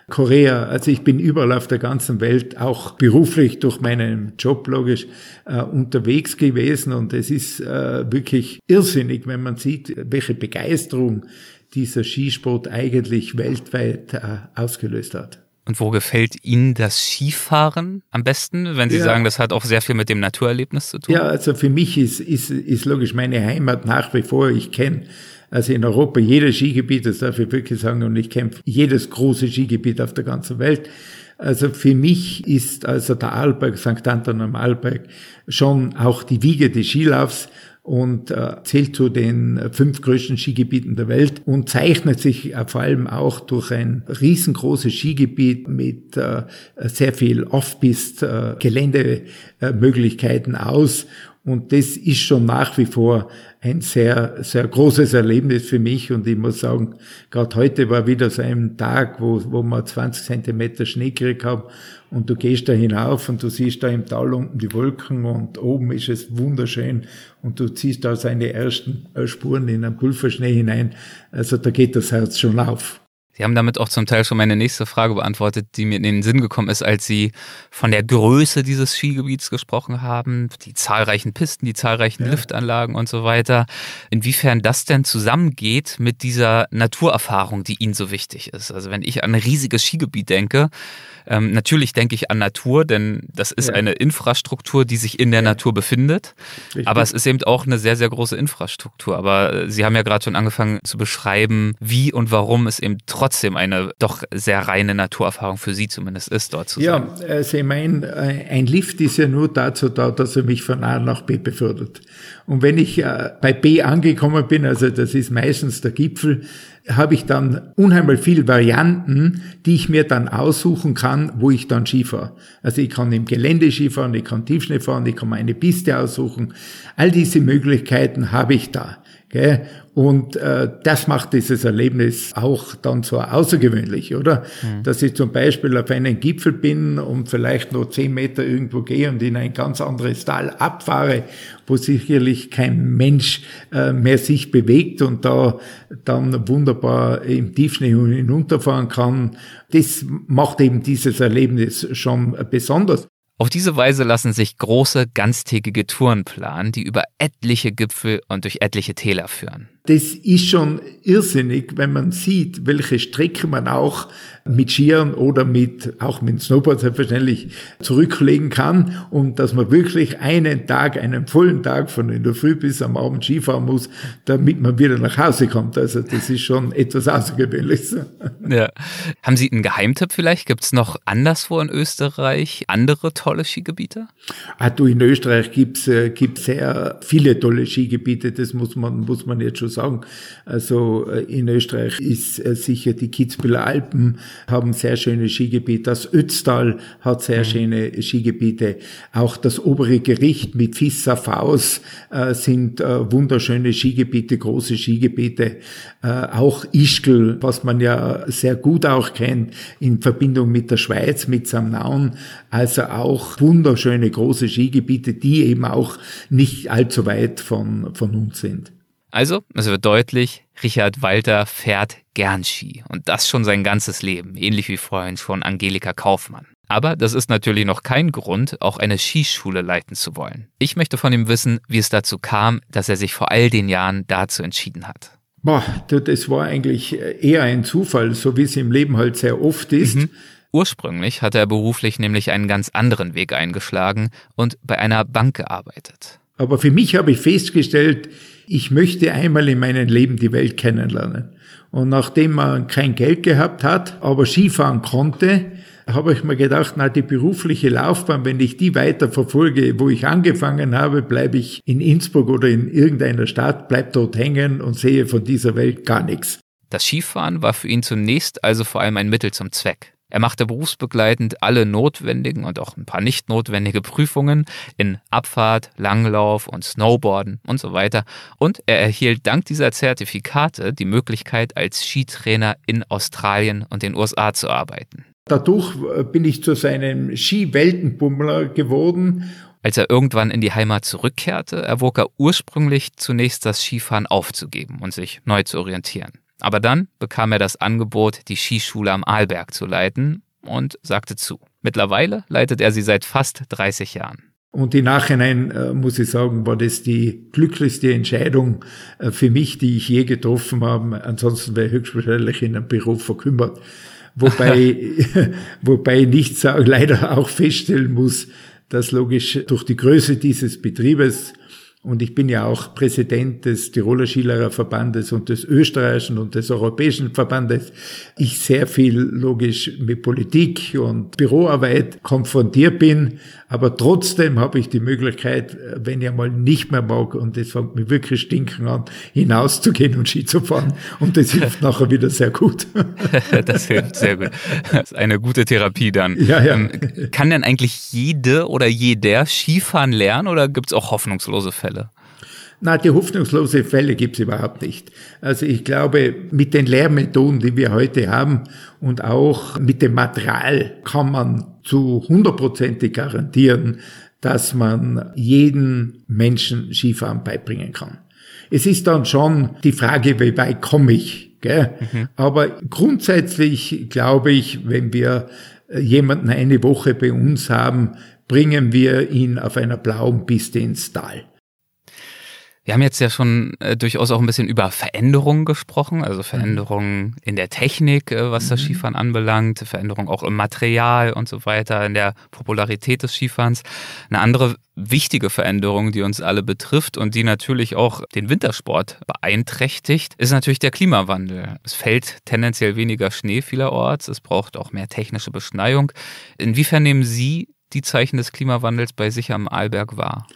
Speaker 4: Korea. Also ich bin überall auf der ganzen Welt, auch beruflich durch meinen Job logisch, äh, unterwegs gewesen. Und es ist äh, wirklich irrsinnig, wenn man sieht, welche Begeisterung dieser Skisport eigentlich weltweit äh, ausgelöst hat.
Speaker 1: Und wo gefällt Ihnen das Skifahren am besten, wenn Sie ja. sagen, das hat auch sehr viel mit dem Naturerlebnis zu tun?
Speaker 4: Ja, also für mich ist, ist, ist logisch meine Heimat nach wie vor. Ich kenne also in Europa jedes Skigebiet, das darf ich wirklich sagen, und ich kenne jedes große Skigebiet auf der ganzen Welt. Also für mich ist also der Arlberg, St. Anton am Arlberg, schon auch die Wiege des Skilaufs und äh, zählt zu den fünf größten Skigebieten der Welt und zeichnet sich äh, vor allem auch durch ein riesengroßes Skigebiet mit äh, sehr viel Off-Pist-Geländemöglichkeiten aus. Und das ist schon nach wie vor ein sehr, sehr großes Erlebnis für mich. Und ich muss sagen, gerade heute war wieder so ein Tag, wo, wo wir 20 Zentimeter Schnee gekriegt haben und du gehst da hinauf und du siehst da im Tal unten die Wolken und oben ist es wunderschön und du ziehst da seine ersten äh, Spuren in einen Pulverschnee hinein. Also da geht das Herz schon auf.
Speaker 1: Sie haben damit auch zum Teil schon meine nächste Frage beantwortet, die mir in den Sinn gekommen ist, als Sie von der Größe dieses Skigebiets gesprochen haben, die zahlreichen Pisten, die zahlreichen ja. Liftanlagen und so weiter. Inwiefern das denn zusammengeht mit dieser Naturerfahrung, die Ihnen so wichtig ist. Also wenn ich an ein riesiges Skigebiet denke, ähm, natürlich denke ich an Natur, denn das ist ja. eine Infrastruktur, die sich in der ja. Natur befindet. Richtig. Aber es ist eben auch eine sehr, sehr große Infrastruktur. Aber äh, Sie haben ja gerade schon angefangen zu beschreiben, wie und warum es eben trotzdem eine doch sehr reine Naturerfahrung für Sie zumindest ist, dort zu
Speaker 4: sein. Ja, also ich meine, äh, ein Lift ist ja nur dazu da, dass er mich von A nach B befördert. Und wenn ich äh, bei B angekommen bin, also das ist meistens der Gipfel, habe ich dann unheimlich viele Varianten, die ich mir dann aussuchen kann, wo ich dann Ski fahre. Also ich kann im Gelände Ski fahren, ich kann Tiefschnee fahren, ich kann meine Piste aussuchen. All diese Möglichkeiten habe ich da. Gell? Und äh, das macht dieses Erlebnis auch dann so außergewöhnlich, oder? Mhm. Dass ich zum Beispiel auf einen Gipfel bin und vielleicht nur zehn Meter irgendwo gehe und in ein ganz anderes Tal abfahre, wo sicherlich kein Mensch äh, mehr sich bewegt und da dann wunderbar im Tiefschnee hinunterfahren kann. Das macht eben dieses Erlebnis schon besonders.
Speaker 1: Auf diese Weise lassen sich große, ganztägige Touren planen, die über etliche Gipfel und durch etliche Täler führen
Speaker 4: das ist schon irrsinnig, wenn man sieht, welche Strecke man auch mit Skiern oder mit, auch mit Snowboard selbstverständlich zurücklegen kann und dass man wirklich einen Tag, einen vollen Tag von in der Früh bis am Abend Skifahren muss, damit man wieder nach Hause kommt. Also das ist schon etwas Außergewöhnliches.
Speaker 1: Ja. Haben Sie einen Geheimtipp vielleicht? Gibt es noch anderswo in Österreich andere tolle Skigebiete?
Speaker 4: Ah, du, in Österreich gibt's äh, gibt's sehr viele tolle Skigebiete, das muss man, muss man jetzt schon sagen. Also äh, in Österreich ist äh, sicher die Kitzbüheler Alpen haben sehr schöne Skigebiete. Das Ötztal hat sehr mhm. schöne Skigebiete. Auch das obere Gericht mit Fissa Faus äh, sind wunderschöne Skigebiete, große Skigebiete. Auch Ischgl, was man ja sehr gut auch kennt, in Verbindung mit der Schweiz, mit Samnaun. Also auch wunderschöne große Skigebiete, die eben auch nicht allzu weit von, von uns sind.
Speaker 1: Also, es wird deutlich, Richard Walter fährt gern Ski und das schon sein ganzes Leben, ähnlich wie vorhin schon Angelika Kaufmann. Aber das ist natürlich noch kein Grund, auch eine Skischule leiten zu wollen. Ich möchte von ihm wissen, wie es dazu kam, dass er sich vor all den Jahren dazu entschieden hat.
Speaker 4: Boah, das war eigentlich eher ein Zufall, so wie es im Leben halt sehr oft ist. Mhm.
Speaker 1: Ursprünglich hatte er beruflich nämlich einen ganz anderen Weg eingeschlagen und bei einer Bank gearbeitet.
Speaker 4: Aber für mich habe ich festgestellt, ich möchte einmal in meinem Leben die Welt kennenlernen. Und nachdem man kein Geld gehabt hat, aber Skifahren konnte, habe ich mir gedacht, na, die berufliche Laufbahn, wenn ich die weiter verfolge, wo ich angefangen habe, bleibe ich in Innsbruck oder in irgendeiner Stadt, bleib dort hängen und sehe von dieser Welt gar nichts.
Speaker 1: Das Skifahren war für ihn zunächst also vor allem ein Mittel zum Zweck. Er machte berufsbegleitend alle notwendigen und auch ein paar nicht notwendige Prüfungen in Abfahrt, Langlauf und Snowboarden und so weiter. Und er erhielt dank dieser Zertifikate die Möglichkeit, als Skitrainer in Australien und den USA zu arbeiten.
Speaker 4: Dadurch äh, bin ich zu seinem Ski-Weltenbummler geworden.
Speaker 1: Als er irgendwann in die Heimat zurückkehrte, erwog er ursprünglich zunächst das Skifahren aufzugeben und sich neu zu orientieren. Aber dann bekam er das Angebot, die Skischule am Arlberg zu leiten und sagte zu. Mittlerweile leitet er sie seit fast 30 Jahren.
Speaker 4: Und im Nachhinein äh, muss ich sagen, war das die glücklichste Entscheidung äh, für mich, die ich je getroffen habe. Ansonsten wäre ich höchstwahrscheinlich in einem Beruf verkümmert. Wobei, wobei ich nicht leider auch feststellen muss, dass logisch durch die Größe dieses Betriebes und ich bin ja auch Präsident des Tiroler Skilehrerverbandes und des österreichischen und des europäischen Verbandes. Ich sehr viel logisch mit Politik und Büroarbeit konfrontiert bin. Aber trotzdem habe ich die Möglichkeit, wenn ich einmal nicht mehr mag und das fängt mir wirklich stinken an, hinauszugehen und Ski zu fahren. Und das hilft nachher wieder sehr gut.
Speaker 1: das hilft sehr gut. Das ist eine gute Therapie dann.
Speaker 4: Ja, ja. Ähm,
Speaker 1: kann denn eigentlich jede oder jeder Skifahren lernen oder gibt es auch hoffnungslose Fälle?
Speaker 4: Na, die hoffnungslose Fälle gibt's überhaupt nicht. Also ich glaube, mit den Lehrmethoden, die wir heute haben und auch mit dem Material kann man zu hundertprozentig garantieren, dass man jeden Menschen Skifahren beibringen kann. Es ist dann schon die Frage, wie weit komme ich? Gell? Mhm. Aber grundsätzlich glaube ich, wenn wir jemanden eine Woche bei uns haben, bringen wir ihn auf einer blauen Piste ins Tal.
Speaker 1: Wir haben jetzt ja schon äh, durchaus auch ein bisschen über Veränderungen gesprochen, also Veränderungen mhm. in der Technik, äh, was das mhm. Skifahren anbelangt, Veränderungen auch im Material und so weiter, in der Popularität des Skifahrens. Eine andere wichtige Veränderung, die uns alle betrifft und die natürlich auch den Wintersport beeinträchtigt, ist natürlich der Klimawandel. Es fällt tendenziell weniger Schnee vielerorts, es braucht auch mehr technische Beschneiung. Inwiefern nehmen Sie die Zeichen des Klimawandels bei sich am Arlberg wahr?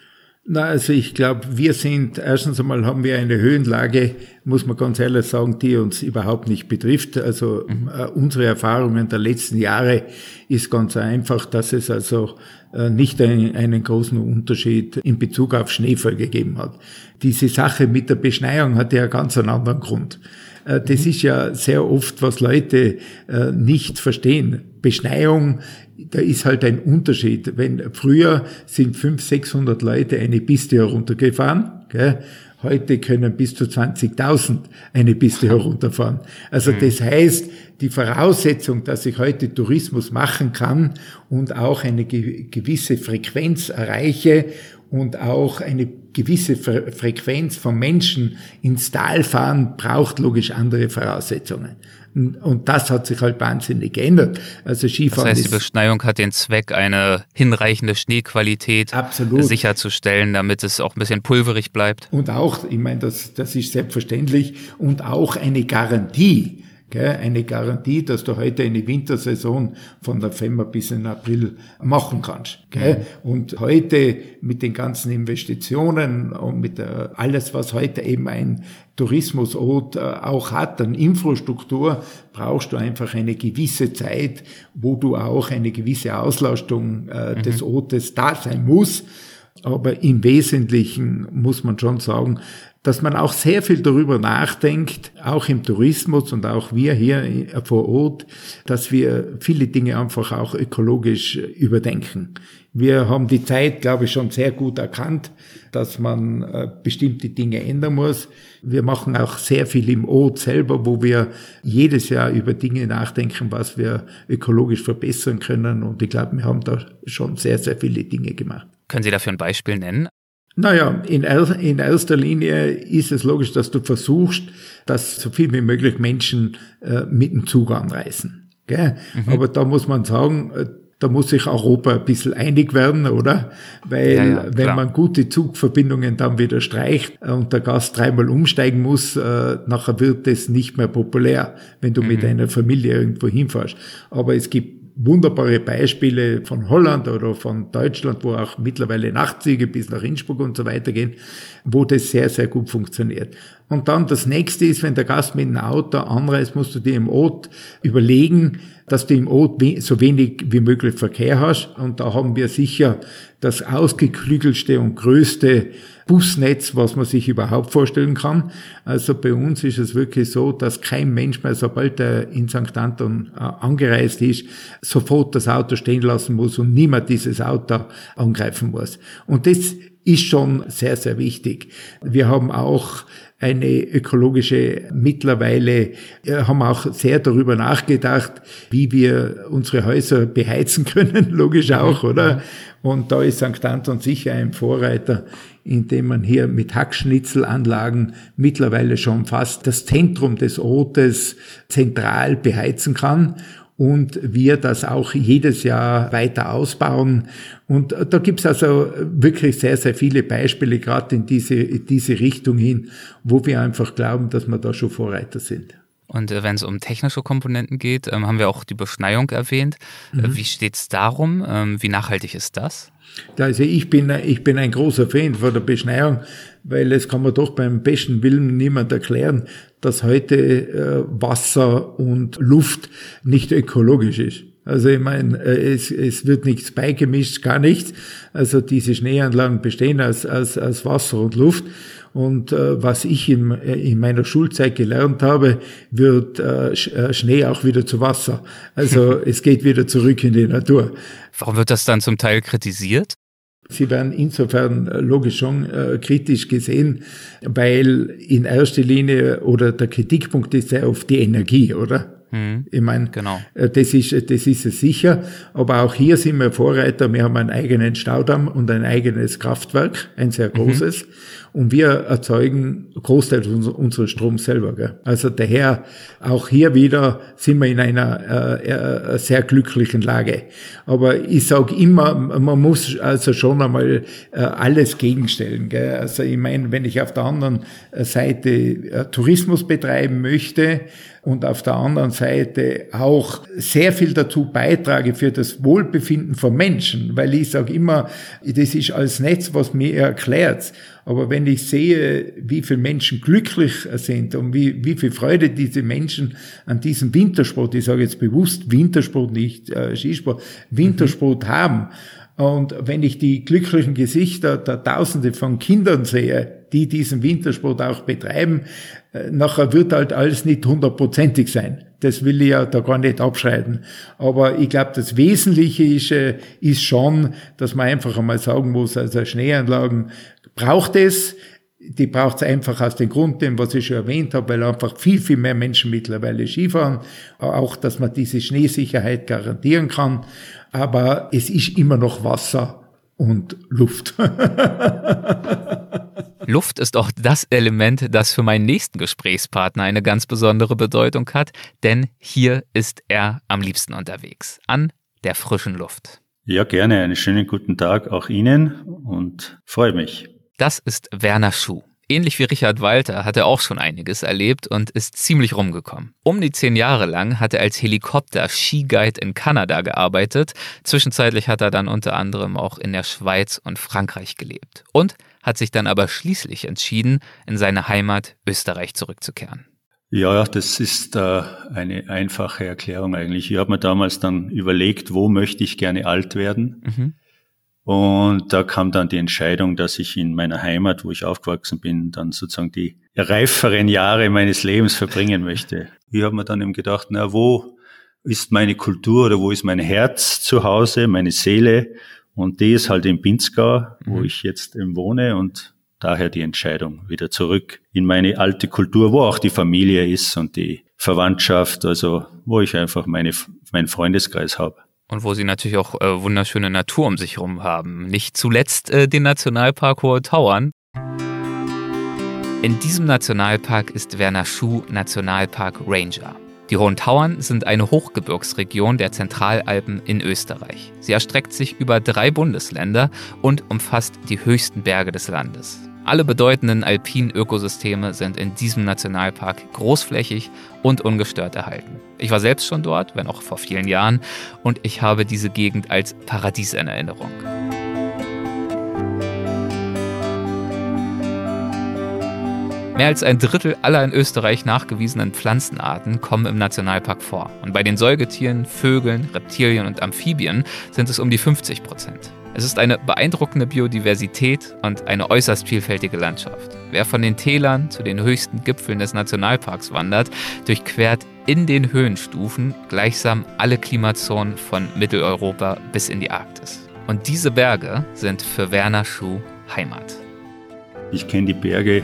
Speaker 4: Na, also ich glaube, wir sind, erstens einmal haben wir eine Höhenlage, muss man ganz ehrlich sagen, die uns überhaupt nicht betrifft. Also mhm. äh, unsere Erfahrungen der letzten Jahre ist ganz einfach, dass es also äh, nicht ein, einen großen Unterschied in Bezug auf Schneefall gegeben hat. Diese Sache mit der Beschneiung hat ja ganz einen anderen Grund. Äh, das mhm. ist ja sehr oft, was Leute äh, nicht verstehen. Beschneiung da ist halt ein Unterschied. Wenn früher sind 500, 600 Leute eine Piste heruntergefahren, gell? heute können bis zu 20.000 eine Piste herunterfahren. Also mhm. das heißt, die Voraussetzung, dass ich heute Tourismus machen kann und auch eine gewisse Frequenz erreiche und auch eine gewisse Frequenz von Menschen ins Tal fahren, braucht logisch andere Voraussetzungen. Und das hat sich halt wahnsinnig geändert. Also Skifahren.
Speaker 1: Das heißt, die Beschneiung hat den Zweck, eine hinreichende Schneequalität absolut. sicherzustellen, damit es auch ein bisschen pulverig bleibt.
Speaker 4: Und auch, ich meine, das, das ist selbstverständlich, und auch eine Garantie eine Garantie, dass du heute eine Wintersaison von November bis in April machen kannst. Mhm. Und heute mit den ganzen Investitionen und mit alles, was heute eben ein Tourismusort äh, auch hat, an Infrastruktur, brauchst du einfach eine gewisse Zeit, wo du auch eine gewisse Auslastung äh, mhm. des Ortes da sein muss. Aber im Wesentlichen muss man schon sagen, dass man auch sehr viel darüber nachdenkt, auch im Tourismus und auch wir hier vor Ort, dass wir viele Dinge einfach auch ökologisch überdenken. Wir haben die Zeit, glaube ich, schon sehr gut erkannt, dass man äh, bestimmte Dinge ändern muss. Wir machen auch sehr viel im Ort selber, wo wir jedes Jahr über Dinge nachdenken, was wir ökologisch verbessern können. Und ich glaube, wir haben da schon sehr, sehr viele Dinge gemacht.
Speaker 1: Können Sie dafür ein Beispiel nennen?
Speaker 4: Naja, in, er, in erster Linie ist es logisch, dass du versuchst, dass so viel wie möglich Menschen äh, mit dem Zug anreisen. Gell? Mhm. Aber da muss man sagen, äh, da muss sich Europa ein bisschen einig werden, oder? Weil ja, ja, wenn man gute Zugverbindungen dann wieder streicht und der Gast dreimal umsteigen muss, äh, nachher wird es nicht mehr populär, wenn du mhm. mit einer Familie irgendwo hinfährst. Aber es gibt wunderbare Beispiele von Holland oder von Deutschland, wo auch mittlerweile Nachtzüge bis nach Innsbruck und so weiter gehen, wo das sehr, sehr gut funktioniert. Und dann das nächste ist, wenn der Gast mit einem Auto anreist, musst du dir im Ort überlegen, dass du im Ort so wenig wie möglich Verkehr hast. Und da haben wir sicher das ausgeklügelste und größte Busnetz, was man sich überhaupt vorstellen kann. Also bei uns ist es wirklich so, dass kein Mensch mehr, sobald er in St. Anton äh, angereist ist, sofort das Auto stehen lassen muss und niemand dieses Auto angreifen muss. Und das ist schon sehr, sehr wichtig. Wir haben auch eine ökologische, mittlerweile äh, haben auch sehr darüber nachgedacht, wie wir unsere Häuser beheizen können, logisch auch, oder? Und da ist St. Anton sicher ein Vorreiter, indem man hier mit Hackschnitzelanlagen mittlerweile schon fast das Zentrum des Ortes zentral beheizen kann und wir das auch jedes Jahr weiter ausbauen. Und da gibt's also wirklich sehr, sehr viele Beispiele, gerade in diese, in diese Richtung hin, wo wir einfach glauben, dass wir da schon Vorreiter sind.
Speaker 1: Und äh, wenn es um technische Komponenten geht, ähm, haben wir auch die Beschneiung erwähnt. Äh, mhm. Wie steht's darum? Ähm, wie nachhaltig ist das?
Speaker 4: Also ich bin, ich bin ein großer Fan von der Beschneiung, weil es kann man doch beim besten Willen niemand erklären, dass heute äh, Wasser und Luft nicht ökologisch ist. Also ich meine, äh, es, es wird nichts beigemischt, gar nichts. Also diese Schneeanlagen bestehen aus, aus, aus Wasser und Luft. Und äh, was ich in, äh, in meiner Schulzeit gelernt habe, wird äh, äh Schnee auch wieder zu Wasser. Also es geht wieder zurück in die Natur.
Speaker 1: Warum wird das dann zum Teil kritisiert?
Speaker 4: Sie werden insofern äh, logisch schon äh, kritisch gesehen, weil in erster Linie oder der Kritikpunkt ist ja auf die Energie, oder? Mhm. Ich meine, genau. Äh, das ist, das ist es sicher. Aber auch hier sind wir Vorreiter. Wir haben einen eigenen Staudamm und ein eigenes Kraftwerk, ein sehr mhm. großes. Mhm. Und wir erzeugen Großteil unseres Stroms selber. Gell? Also daher, auch hier wieder sind wir in einer äh, äh, sehr glücklichen Lage. Aber ich sage immer, man muss also schon einmal äh, alles gegenstellen. Gell? Also ich meine, wenn ich auf der anderen Seite äh, Tourismus betreiben möchte, und auf der anderen Seite auch sehr viel dazu beitrage für das Wohlbefinden von Menschen, weil ich sage immer, das ist als Netz, was mir erklärt. Aber wenn ich sehe, wie viele Menschen glücklich sind und wie, wie viel Freude diese Menschen an diesem Wintersport, ich sage jetzt bewusst Wintersport, nicht äh, Skisport, Wintersport mhm. haben, und wenn ich die glücklichen Gesichter der Tausende von Kindern sehe, die diesen Wintersport auch betreiben, äh, nachher wird halt alles nicht hundertprozentig sein. Das will ich ja da gar nicht abschreiten. Aber ich glaube, das Wesentliche ist, äh, ist schon, dass man einfach einmal sagen muss, also Schneeanlagen braucht es. Die braucht es einfach aus dem Grund, den, was ich schon erwähnt habe, weil einfach viel, viel mehr Menschen mittlerweile Skifahren. Auch, dass man diese Schneesicherheit garantieren kann aber es ist immer noch Wasser und Luft.
Speaker 1: Luft ist auch das Element, das für meinen nächsten Gesprächspartner eine ganz besondere Bedeutung hat, denn hier ist er am liebsten unterwegs, an der frischen Luft.
Speaker 5: Ja, gerne. Einen schönen guten Tag auch Ihnen und freue mich.
Speaker 1: Das ist Werner Schuh. Ähnlich wie Richard Walter hat er auch schon einiges erlebt und ist ziemlich rumgekommen. Um die zehn Jahre lang hat er als Helikopter-Skiguide in Kanada gearbeitet. Zwischenzeitlich hat er dann unter anderem auch in der Schweiz und Frankreich gelebt. Und hat sich dann aber schließlich entschieden, in seine Heimat Österreich zurückzukehren.
Speaker 5: Ja, das ist äh, eine einfache Erklärung eigentlich. Ich habe mir damals dann überlegt, wo möchte ich gerne alt werden. Mhm. Und da kam dann die Entscheidung, dass ich in meiner Heimat, wo ich aufgewachsen bin, dann sozusagen die reiferen Jahre meines Lebens verbringen möchte. Ich habe mir dann eben gedacht, na, wo ist meine Kultur oder wo ist mein Herz zu Hause, meine Seele? Und die ist halt in Pinzgau, wo mhm. ich jetzt eben wohne und daher die Entscheidung wieder zurück in meine alte Kultur, wo auch die Familie ist und die Verwandtschaft, also wo ich einfach meine, meinen Freundeskreis habe.
Speaker 1: Und wo sie natürlich auch äh, wunderschöne Natur um sich herum haben. Nicht zuletzt äh, den Nationalpark Hohe Tauern. In diesem Nationalpark ist Werner Schuh Nationalpark Ranger. Die Hohen Tauern sind eine Hochgebirgsregion der Zentralalpen in Österreich. Sie erstreckt sich über drei Bundesländer und umfasst die höchsten Berge des Landes. Alle bedeutenden alpinen Ökosysteme sind in diesem Nationalpark großflächig und ungestört erhalten. Ich war selbst schon dort, wenn auch vor vielen Jahren, und ich habe diese Gegend als Paradies in Erinnerung. Mehr als ein Drittel aller in Österreich nachgewiesenen Pflanzenarten kommen im Nationalpark vor. Und bei den Säugetieren, Vögeln, Reptilien und Amphibien sind es um die 50 Prozent. Es ist eine beeindruckende Biodiversität und eine äußerst vielfältige Landschaft. Wer von den Tälern zu den höchsten Gipfeln des Nationalparks wandert, durchquert in den Höhenstufen gleichsam alle Klimazonen von Mitteleuropa bis in die Arktis. Und diese Berge sind für Werner Schuh Heimat.
Speaker 5: Ich kenne die Berge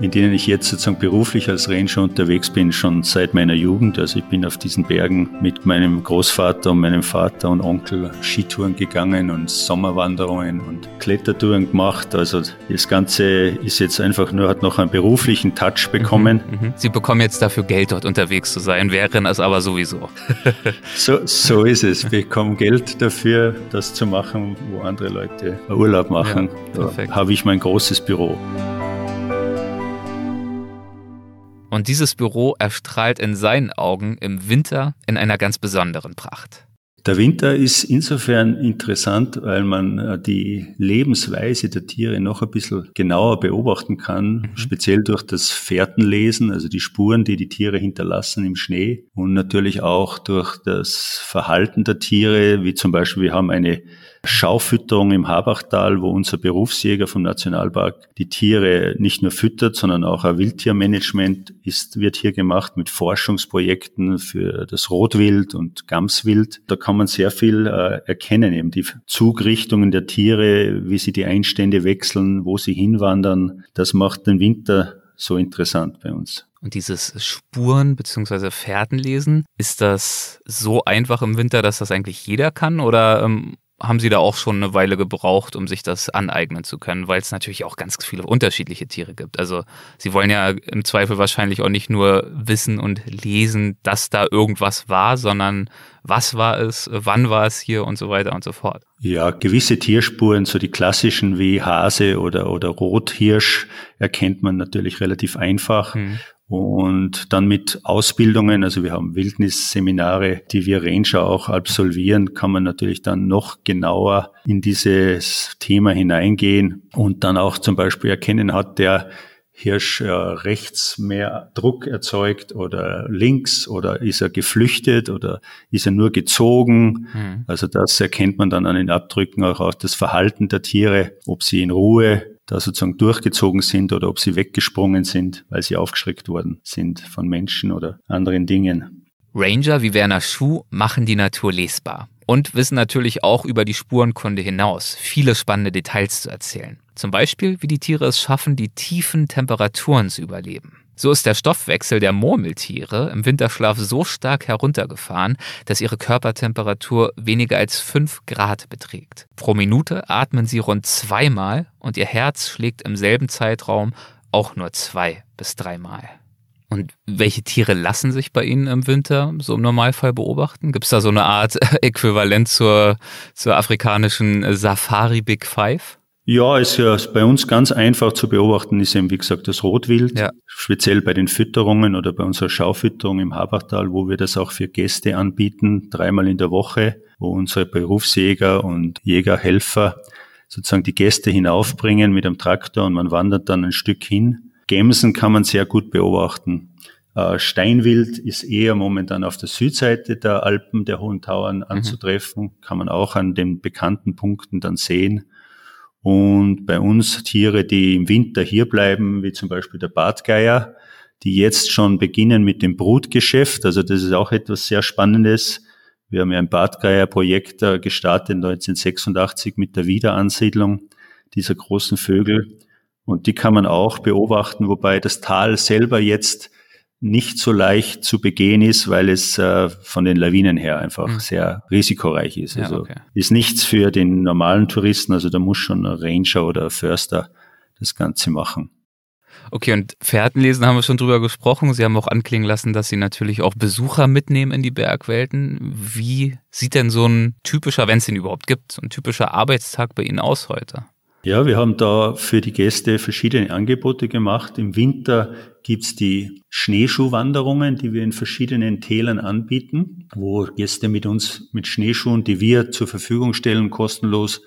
Speaker 5: in denen ich jetzt sozusagen beruflich als Ranger unterwegs bin, schon seit meiner Jugend. Also ich bin auf diesen Bergen mit meinem Großvater und meinem Vater und Onkel Skitouren gegangen und Sommerwanderungen und Klettertouren gemacht. Also das Ganze ist jetzt einfach nur, hat noch einen beruflichen Touch bekommen.
Speaker 1: Mhm, mhm. Sie bekommen jetzt dafür Geld, dort unterwegs zu sein, wären es aber sowieso.
Speaker 5: so, so ist es. Wir bekommen Geld dafür, das zu machen, wo andere Leute Urlaub machen. Ja, da habe ich mein großes Büro.
Speaker 1: Und dieses Büro erstrahlt in seinen Augen im Winter in einer ganz besonderen Pracht.
Speaker 5: Der Winter ist insofern interessant, weil man äh, die Lebensweise der Tiere noch ein bisschen genauer beobachten kann, mhm. speziell durch das Fährtenlesen, also die Spuren, die die Tiere hinterlassen im Schnee und natürlich auch durch das Verhalten der Tiere, wie zum Beispiel wir haben eine Schaufütterung im Habachtal, wo unser Berufsjäger vom Nationalpark die Tiere nicht nur füttert, sondern auch ein Wildtiermanagement ist, wird hier gemacht mit Forschungsprojekten für das Rotwild und Gamswild. Da kann man sehr viel äh, erkennen, eben die Zugrichtungen der Tiere, wie sie die Einstände wechseln, wo sie hinwandern. Das macht den Winter so interessant bei uns.
Speaker 1: Und dieses Spuren- bzw. Fährtenlesen, ist das so einfach im Winter, dass das eigentlich jeder kann? Oder ähm, haben sie da auch schon eine Weile gebraucht, um sich das aneignen zu können, weil es natürlich auch ganz viele unterschiedliche Tiere gibt. Also sie wollen ja im Zweifel wahrscheinlich auch nicht nur wissen und lesen, dass da irgendwas war, sondern was war es, wann war es hier und so weiter und so fort.
Speaker 5: Ja, gewisse Tierspuren, so die klassischen wie Hase oder, oder Rothirsch, erkennt man natürlich relativ einfach. Hm. Und dann mit Ausbildungen, also wir haben Wildnisseminare, die wir Ranger auch absolvieren, kann man natürlich dann noch genauer in dieses Thema hineingehen und dann auch zum Beispiel erkennen, hat der Hirsch äh, rechts mehr Druck erzeugt oder links oder ist er geflüchtet oder ist er nur gezogen. Mhm. Also das erkennt man dann an den Abdrücken auch, auch das Verhalten der Tiere, ob sie in Ruhe da sozusagen durchgezogen sind oder ob sie weggesprungen sind, weil sie aufgeschreckt worden sind von Menschen oder anderen Dingen.
Speaker 1: Ranger wie Werner Schuh machen die Natur lesbar und wissen natürlich auch über die Spurenkunde hinaus viele spannende Details zu erzählen. Zum Beispiel, wie die Tiere es schaffen, die tiefen Temperaturen zu überleben. So ist der Stoffwechsel der Murmeltiere im Winterschlaf so stark heruntergefahren, dass ihre Körpertemperatur weniger als 5 Grad beträgt. Pro Minute atmen sie rund zweimal und ihr Herz schlägt im selben Zeitraum auch nur zwei bis dreimal. Und welche Tiere lassen sich bei Ihnen im Winter so im Normalfall beobachten? Gibt es da so eine Art Äquivalent zur, zur afrikanischen Safari Big Five?
Speaker 5: Ja, ist ja bei uns ganz einfach zu beobachten, ist eben, wie gesagt, das Rotwild. Ja. Speziell bei den Fütterungen oder bei unserer Schaufütterung im Habachtal, wo wir das auch für Gäste anbieten, dreimal in der Woche, wo unsere Berufsjäger und Jägerhelfer sozusagen die Gäste hinaufbringen mit einem Traktor und man wandert dann ein Stück hin. Gämsen kann man sehr gut beobachten. Äh, Steinwild ist eher momentan auf der Südseite der Alpen, der Hohen Tauern mhm. anzutreffen, mhm. kann man auch an den bekannten Punkten dann sehen. Und bei uns Tiere, die im Winter hier bleiben, wie zum Beispiel der Bartgeier, die jetzt schon beginnen mit dem Brutgeschäft. Also das ist auch etwas sehr Spannendes. Wir haben ja ein Bartgeier-Projekt gestartet 1986 mit der Wiederansiedlung dieser großen Vögel. Und die kann man auch beobachten, wobei das Tal selber jetzt nicht so leicht zu begehen ist, weil es äh, von den Lawinen her einfach mhm. sehr risikoreich ist. Also ja, okay. ist nichts für den normalen Touristen, also da muss schon ein Ranger oder ein Förster das Ganze machen.
Speaker 1: Okay, und Fährtenlesen haben wir schon drüber gesprochen. Sie haben auch anklingen lassen, dass Sie natürlich auch Besucher mitnehmen in die Bergwelten. Wie sieht denn so ein typischer, wenn es ihn überhaupt gibt, so ein typischer Arbeitstag bei Ihnen aus heute?
Speaker 5: Ja, wir haben da für die Gäste verschiedene Angebote gemacht. Im Winter gibt's die Schneeschuhwanderungen, die wir in verschiedenen Tälern anbieten, wo Gäste mit uns mit Schneeschuhen, die wir zur Verfügung stellen, kostenlos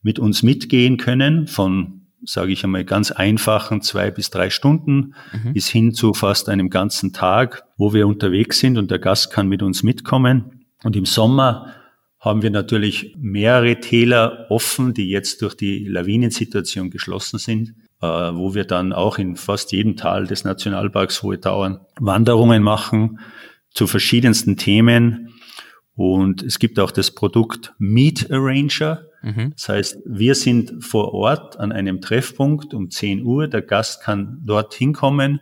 Speaker 5: mit uns mitgehen können, von, sage ich einmal, ganz einfachen zwei bis drei Stunden mhm. bis hin zu fast einem ganzen Tag, wo wir unterwegs sind und der Gast kann mit uns mitkommen. Und im Sommer haben wir natürlich mehrere Täler offen, die jetzt durch die Lawinensituation geschlossen sind, äh, wo wir dann auch in fast jedem Tal des Nationalparks Hohe Tauern Wanderungen machen zu verschiedensten Themen. Und es gibt auch das Produkt Meet Arranger. Mhm. Das heißt, wir sind vor Ort an einem Treffpunkt um 10 Uhr. Der Gast kann dort hinkommen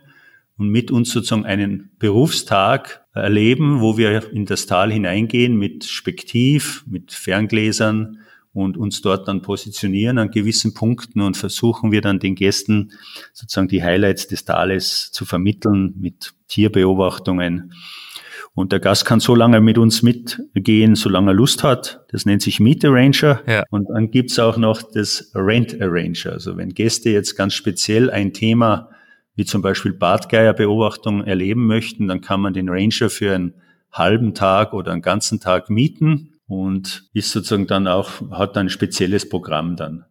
Speaker 5: und mit uns sozusagen einen Berufstag erleben, wo wir in das Tal hineingehen mit Spektiv, mit Ferngläsern und uns dort dann positionieren an gewissen Punkten und versuchen wir dann den Gästen sozusagen die Highlights des Tales zu vermitteln mit Tierbeobachtungen. Und der Gast kann so lange mit uns mitgehen, solange er Lust hat. Das nennt sich Meet Arranger. Ja. Und dann gibt's auch noch das Rent Arranger. Also wenn Gäste jetzt ganz speziell ein Thema wie zum Beispiel Bartgeierbeobachtung erleben möchten, dann kann man den Ranger für einen halben Tag oder einen ganzen Tag mieten und ist sozusagen dann auch, hat ein spezielles Programm dann.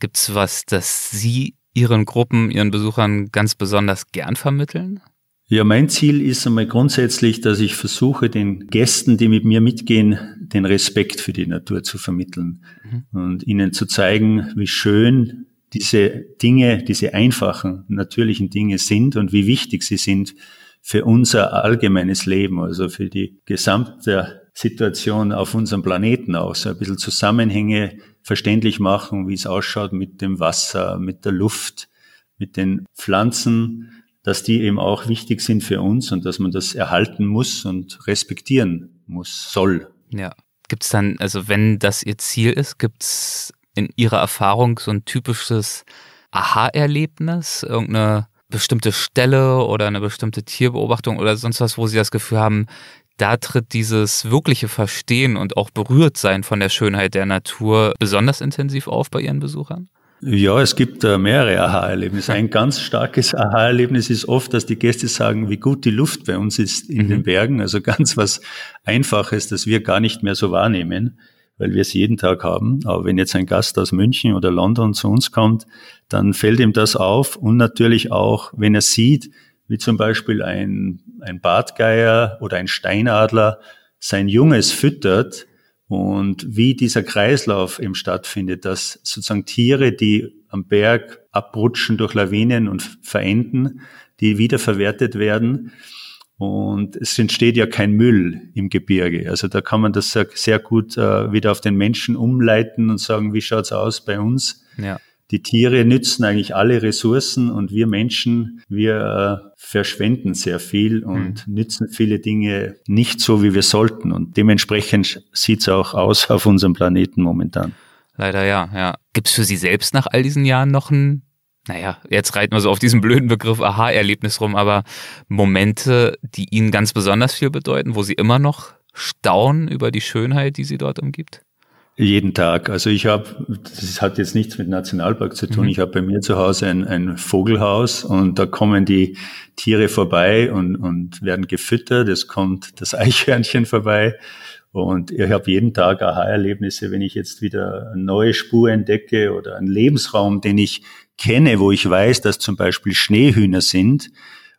Speaker 1: Gibt's was, das Sie Ihren Gruppen, Ihren Besuchern ganz besonders gern vermitteln?
Speaker 5: Ja, mein Ziel ist einmal grundsätzlich, dass ich versuche, den Gästen, die mit mir mitgehen, den Respekt für die Natur zu vermitteln mhm. und ihnen zu zeigen, wie schön diese Dinge, diese einfachen, natürlichen Dinge sind und wie wichtig sie sind für unser allgemeines Leben, also für die gesamte Situation auf unserem Planeten auch, so ein bisschen Zusammenhänge verständlich machen, wie es ausschaut mit dem Wasser, mit der Luft, mit den Pflanzen, dass die eben auch wichtig sind für uns und dass man das erhalten muss und respektieren muss, soll.
Speaker 1: Ja. Gibt es dann, also wenn das Ihr Ziel ist, gibt es in Ihrer Erfahrung so ein typisches Aha-Erlebnis? Irgendeine bestimmte Stelle oder eine bestimmte Tierbeobachtung oder sonst was, wo Sie das Gefühl haben, da tritt dieses wirkliche Verstehen und auch berührt sein von der Schönheit der Natur besonders intensiv auf bei Ihren Besuchern?
Speaker 5: Ja, es gibt äh, mehrere Aha-Erlebnisse. Ein ganz starkes Aha-Erlebnis ist oft, dass die Gäste sagen, wie gut die Luft bei uns ist in mhm. den Bergen. Also ganz was Einfaches, das wir gar nicht mehr so wahrnehmen, weil wir es jeden Tag haben. Aber wenn jetzt ein Gast aus München oder London zu uns kommt, dann fällt ihm das auf und natürlich auch, wenn er sieht, wie zum Beispiel ein, ein Bartgeier oder ein Steinadler sein Junges füttert, und wie dieser Kreislauf eben stattfindet, dass sozusagen Tiere, die am Berg abrutschen durch Lawinen und verenden, die wiederverwertet werden. Und es entsteht ja kein Müll im Gebirge. Also da kann man das sehr gut äh, wieder auf den Menschen umleiten und sagen, wie schaut's aus bei uns? Ja die Tiere nützen eigentlich alle Ressourcen und wir Menschen, wir äh, verschwenden sehr viel und mhm. nützen viele Dinge nicht so, wie wir sollten. Und dementsprechend sieht es auch aus auf unserem Planeten momentan.
Speaker 1: Leider ja, ja. Gibt es für Sie selbst nach all diesen Jahren noch ein, naja, jetzt reiten wir so auf diesen blöden Begriff Aha-Erlebnis rum, aber Momente, die Ihnen ganz besonders viel bedeuten, wo Sie immer noch staunen über die Schönheit, die Sie dort umgibt?
Speaker 5: Jeden Tag. Also ich habe, das hat jetzt nichts mit Nationalpark zu tun. Mhm. Ich habe bei mir zu Hause ein, ein, Vogelhaus und da kommen die Tiere vorbei und, und werden gefüttert. Es kommt das Eichhörnchen vorbei und ich habe jeden Tag Aha-Erlebnisse, wenn ich jetzt wieder eine neue Spur entdecke oder einen Lebensraum, den ich kenne, wo ich weiß, dass zum Beispiel Schneehühner sind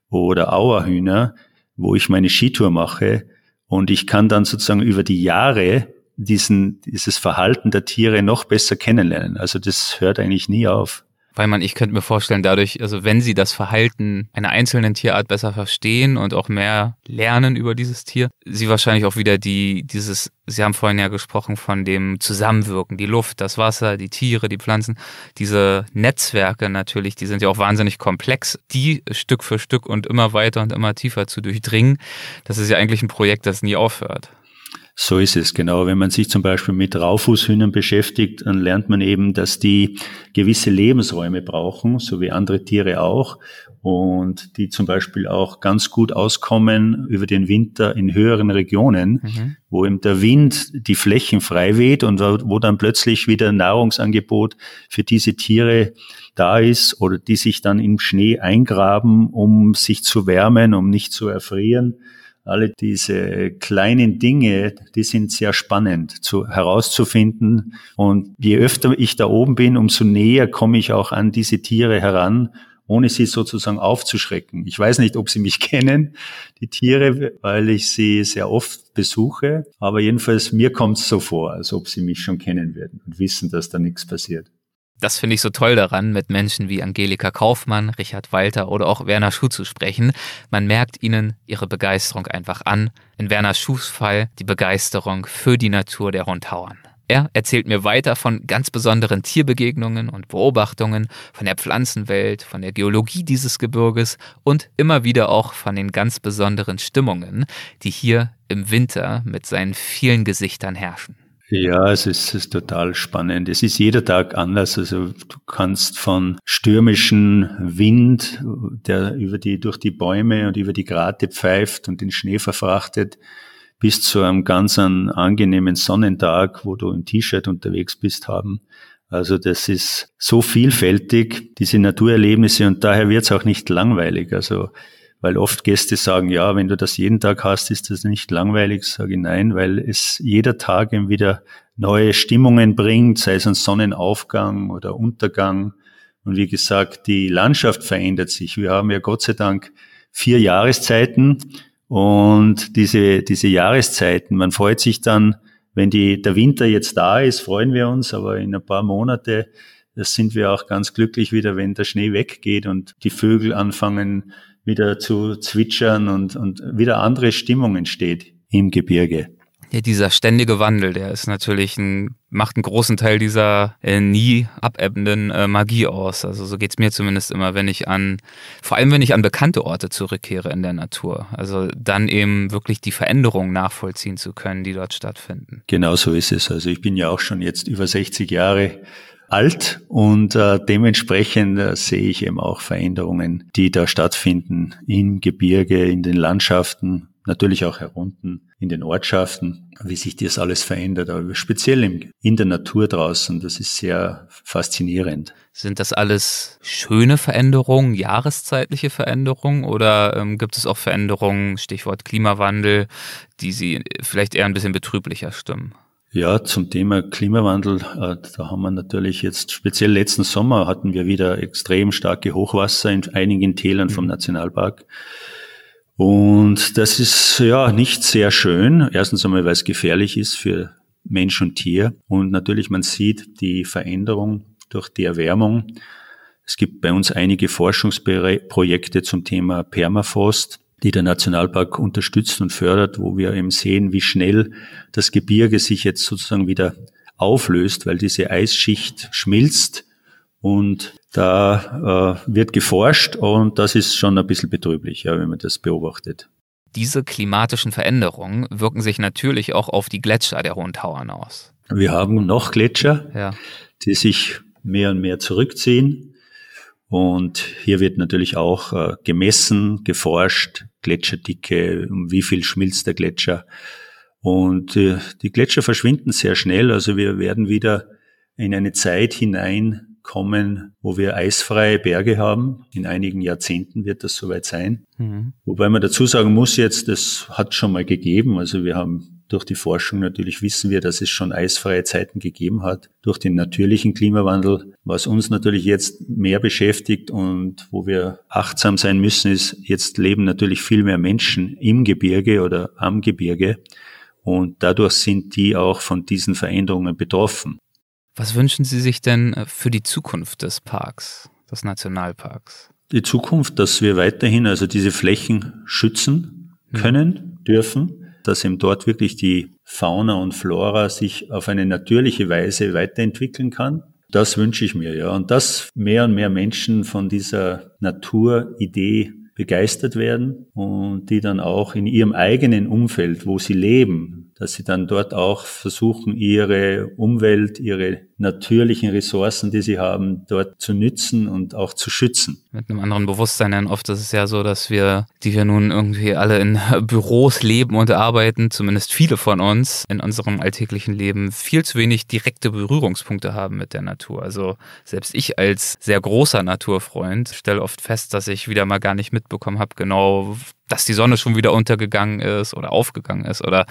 Speaker 5: oder Auerhühner, wo ich meine Skitour mache und ich kann dann sozusagen über die Jahre diesen, dieses Verhalten der Tiere noch besser kennenlernen. Also das hört eigentlich nie auf.
Speaker 1: Weil man, ich könnte mir vorstellen, dadurch, also wenn sie das Verhalten einer einzelnen Tierart besser verstehen und auch mehr lernen über dieses Tier, sie wahrscheinlich auch wieder die, dieses, Sie haben vorhin ja gesprochen von dem Zusammenwirken, die Luft, das Wasser, die Tiere, die Pflanzen, diese Netzwerke natürlich, die sind ja auch wahnsinnig komplex, die Stück für Stück und immer weiter und immer tiefer zu durchdringen. Das ist ja eigentlich ein Projekt, das nie aufhört.
Speaker 5: So ist es, genau. Wenn man sich zum Beispiel mit Raufußhühnern beschäftigt, dann lernt man eben, dass die gewisse Lebensräume brauchen, so wie andere Tiere auch, und die zum Beispiel auch ganz gut auskommen über den Winter in höheren Regionen, mhm. wo eben der Wind die Flächen frei weht und wo dann plötzlich wieder Nahrungsangebot für diese Tiere da ist oder die sich dann im Schnee eingraben, um sich zu wärmen, um nicht zu erfrieren alle diese kleinen Dinge, die sind sehr spannend zu, herauszufinden. Und je öfter ich da oben bin, umso näher komme ich auch an diese Tiere heran, ohne sie sozusagen aufzuschrecken. Ich weiß nicht, ob sie mich kennen, die Tiere, weil ich sie sehr oft besuche. Aber jedenfalls mir kommt es so vor, als ob sie mich schon kennen würden und wissen, dass da nichts passiert.
Speaker 1: Das finde ich so toll daran, mit Menschen wie Angelika Kaufmann, Richard Walter oder auch Werner Schuh zu sprechen. Man merkt ihnen ihre Begeisterung einfach an. In Werner Schuhs Fall die Begeisterung für die Natur der Rundhauern. Er erzählt mir weiter von ganz besonderen Tierbegegnungen und Beobachtungen, von der Pflanzenwelt, von der Geologie dieses Gebirges und immer wieder auch von den ganz besonderen Stimmungen, die hier im Winter mit seinen vielen Gesichtern herrschen.
Speaker 5: Ja, es ist, es ist total spannend. Es ist jeder Tag anders. Also du kannst von stürmischen Wind, der über die, durch die Bäume und über die Grate pfeift und den Schnee verfrachtet, bis zu einem ganz angenehmen Sonnentag, wo du im T-Shirt unterwegs bist, haben. Also das ist so vielfältig, diese Naturerlebnisse, und daher wird es auch nicht langweilig. Also weil oft Gäste sagen, ja, wenn du das jeden Tag hast, ist das nicht langweilig. Sage ich nein, weil es jeder Tag eben wieder neue Stimmungen bringt, sei es ein Sonnenaufgang oder Untergang. Und wie gesagt, die Landschaft verändert sich. Wir haben ja Gott sei Dank vier Jahreszeiten und diese, diese Jahreszeiten, man freut sich dann, wenn die, der Winter jetzt da ist, freuen wir uns, aber in ein paar Monate das sind wir auch ganz glücklich wieder, wenn der Schnee weggeht und die Vögel anfangen wieder zu zwitschern und, und wieder andere Stimmung entsteht im Gebirge.
Speaker 1: Ja, dieser ständige Wandel, der ist natürlich ein, macht einen großen Teil dieser äh, nie abebbenden äh, Magie aus. Also so geht's mir zumindest immer, wenn ich an, vor allem wenn ich an bekannte Orte zurückkehre in der Natur. Also dann eben wirklich die Veränderungen nachvollziehen zu können, die dort stattfinden.
Speaker 5: Genau so ist es. Also ich bin ja auch schon jetzt über 60 Jahre alt und äh, dementsprechend äh, sehe ich eben auch Veränderungen, die da stattfinden im Gebirge, in den Landschaften natürlich auch herunten in den Ortschaften, wie sich das alles verändert, aber speziell in der Natur draußen, das ist sehr faszinierend.
Speaker 1: Sind das alles schöne Veränderungen, jahreszeitliche Veränderungen oder ähm, gibt es auch Veränderungen, Stichwort Klimawandel, die Sie vielleicht eher ein bisschen betrüblicher stimmen?
Speaker 5: Ja, zum Thema Klimawandel, äh, da haben wir natürlich jetzt, speziell letzten Sommer hatten wir wieder extrem starke Hochwasser in einigen Tälern vom mhm. Nationalpark. Und das ist ja nicht sehr schön. Erstens einmal, weil es gefährlich ist für Mensch und Tier. Und natürlich, man sieht die Veränderung durch die Erwärmung. Es gibt bei uns einige Forschungsprojekte zum Thema Permafrost die der Nationalpark unterstützt und fördert, wo wir eben sehen, wie schnell das Gebirge sich jetzt sozusagen wieder auflöst, weil diese Eisschicht schmilzt und da äh, wird geforscht und das ist schon ein bisschen betrüblich, ja, wenn man das beobachtet.
Speaker 1: Diese klimatischen Veränderungen wirken sich natürlich auch auf die Gletscher der Hohen Tauern aus.
Speaker 5: Wir haben noch Gletscher, ja. die sich mehr und mehr zurückziehen. Und hier wird natürlich auch äh, gemessen, geforscht, Gletscherdicke, um wie viel schmilzt der Gletscher. Und äh, die Gletscher verschwinden sehr schnell. Also wir werden wieder in eine Zeit hineinkommen, wo wir eisfreie Berge haben. In einigen Jahrzehnten wird das soweit sein. Mhm. Wobei man dazu sagen muss jetzt, das hat schon mal gegeben. Also wir haben durch die Forschung natürlich wissen wir, dass es schon eisfreie Zeiten gegeben hat. Durch den natürlichen Klimawandel, was uns natürlich jetzt mehr beschäftigt und wo wir achtsam sein müssen, ist, jetzt leben natürlich viel mehr Menschen im Gebirge oder am Gebirge. Und dadurch sind die auch von diesen Veränderungen betroffen.
Speaker 1: Was wünschen Sie sich denn für die Zukunft des Parks, des Nationalparks?
Speaker 5: Die Zukunft, dass wir weiterhin also diese Flächen schützen hm. können, dürfen dass eben dort wirklich die Fauna und Flora sich auf eine natürliche Weise weiterentwickeln kann. Das wünsche ich mir, ja. Und dass mehr und mehr Menschen von dieser Naturidee begeistert werden und die dann auch in ihrem eigenen Umfeld, wo sie leben, dass sie dann dort auch versuchen, ihre Umwelt, ihre natürlichen Ressourcen, die sie haben, dort zu nützen und auch zu schützen.
Speaker 1: Mit einem anderen Bewusstsein, denn oft ist es ja so, dass wir, die wir nun irgendwie alle in Büros leben und arbeiten, zumindest viele von uns in unserem alltäglichen Leben viel zu wenig direkte Berührungspunkte haben mit der Natur. Also selbst ich als sehr großer Naturfreund stelle oft fest, dass ich wieder mal gar nicht mitbekommen habe, genau dass die Sonne schon wieder untergegangen ist oder aufgegangen ist oder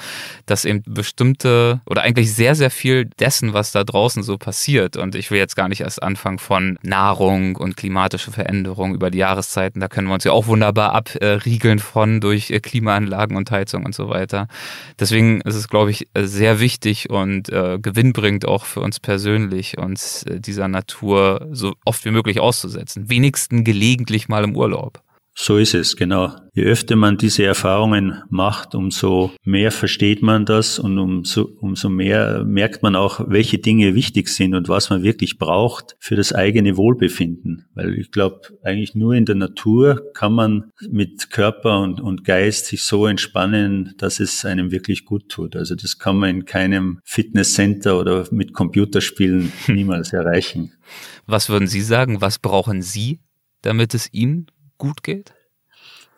Speaker 1: dass eben bestimmte oder eigentlich sehr, sehr viel dessen, was da draußen so passiert. Und ich will jetzt gar nicht erst anfangen von Nahrung und klimatische Veränderungen über die Jahreszeiten. Da können wir uns ja auch wunderbar abriegeln von durch äh, Klimaanlagen und Heizung und so weiter. Deswegen ist es, glaube ich, sehr wichtig und äh, gewinnbringend auch für uns persönlich, uns äh, dieser Natur so oft wie möglich auszusetzen. Wenigstens gelegentlich mal im Urlaub.
Speaker 5: So ist es, genau. Je öfter man diese Erfahrungen macht, umso mehr versteht man das und umso, umso mehr merkt man auch, welche Dinge wichtig sind und was man wirklich braucht für das eigene Wohlbefinden. Weil ich glaube, eigentlich nur in der Natur kann man mit Körper und, und Geist sich so entspannen, dass es einem wirklich gut tut. Also das kann man in keinem Fitnesscenter oder mit Computerspielen niemals erreichen.
Speaker 1: Was würden Sie sagen? Was brauchen Sie, damit es Ihnen gut geht?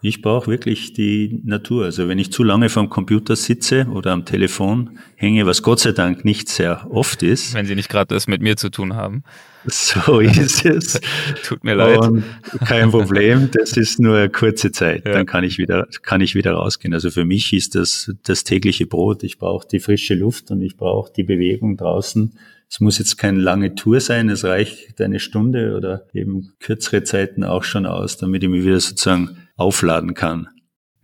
Speaker 5: Ich brauche wirklich die Natur. Also wenn ich zu lange vom Computer sitze oder am Telefon hänge, was Gott sei Dank nicht sehr oft ist.
Speaker 1: Wenn Sie nicht gerade das mit mir zu tun haben.
Speaker 5: So ist es.
Speaker 1: Tut mir leid. Und
Speaker 5: kein Problem. Das ist nur eine kurze Zeit. Ja. Dann kann ich wieder, kann ich wieder rausgehen. Also für mich ist das das tägliche Brot. Ich brauche die frische Luft und ich brauche die Bewegung draußen. Es muss jetzt keine lange Tour sein, es reicht eine Stunde oder eben kürzere Zeiten auch schon aus, damit ich mich wieder sozusagen aufladen kann.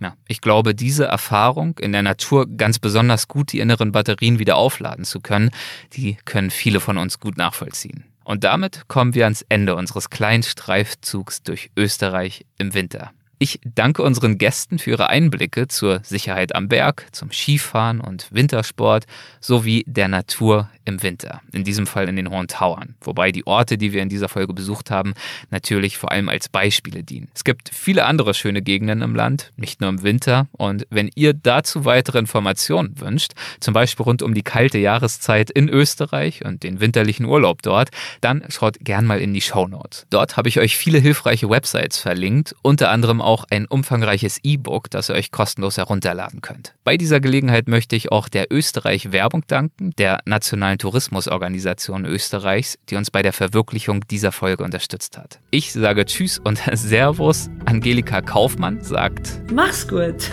Speaker 1: Ja, ich glaube, diese Erfahrung in der Natur ganz besonders gut die inneren Batterien wieder aufladen zu können, die können viele von uns gut nachvollziehen. Und damit kommen wir ans Ende unseres kleinen Streifzugs durch Österreich im Winter. Ich danke unseren Gästen für ihre Einblicke zur Sicherheit am Berg, zum Skifahren und Wintersport sowie der Natur im Winter, in diesem Fall in den Hohen Tauern, wobei die Orte, die wir in dieser Folge besucht haben, natürlich vor allem als Beispiele dienen. Es gibt viele andere schöne Gegenden im Land, nicht nur im Winter, und wenn ihr dazu weitere Informationen wünscht, zum Beispiel rund um die kalte Jahreszeit in Österreich und den winterlichen Urlaub dort, dann schaut gern mal in die Show Notes. Dort habe ich euch viele hilfreiche Websites verlinkt, unter anderem auch ein umfangreiches E-Book, das ihr euch kostenlos herunterladen könnt. Bei dieser Gelegenheit möchte ich auch der Österreich Werbung danken, der Nationalen Tourismusorganisation Österreichs, die uns bei der Verwirklichung dieser Folge unterstützt hat. Ich sage Tschüss und Servus. Angelika Kaufmann sagt
Speaker 3: Mach's gut.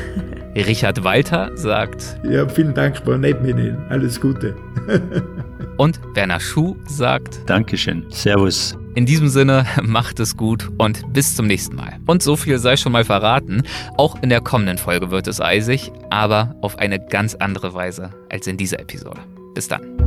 Speaker 1: Richard Walter sagt
Speaker 4: Ja, vielen Dank, war nett mit Ihnen. Alles Gute.
Speaker 1: und Werner Schuh sagt
Speaker 5: Dankeschön. Servus.
Speaker 1: In diesem Sinne, macht es gut und bis zum nächsten Mal. Und so viel sei schon mal verraten, auch in der kommenden Folge wird es eisig, aber auf eine ganz andere Weise als in dieser Episode. Bis dann.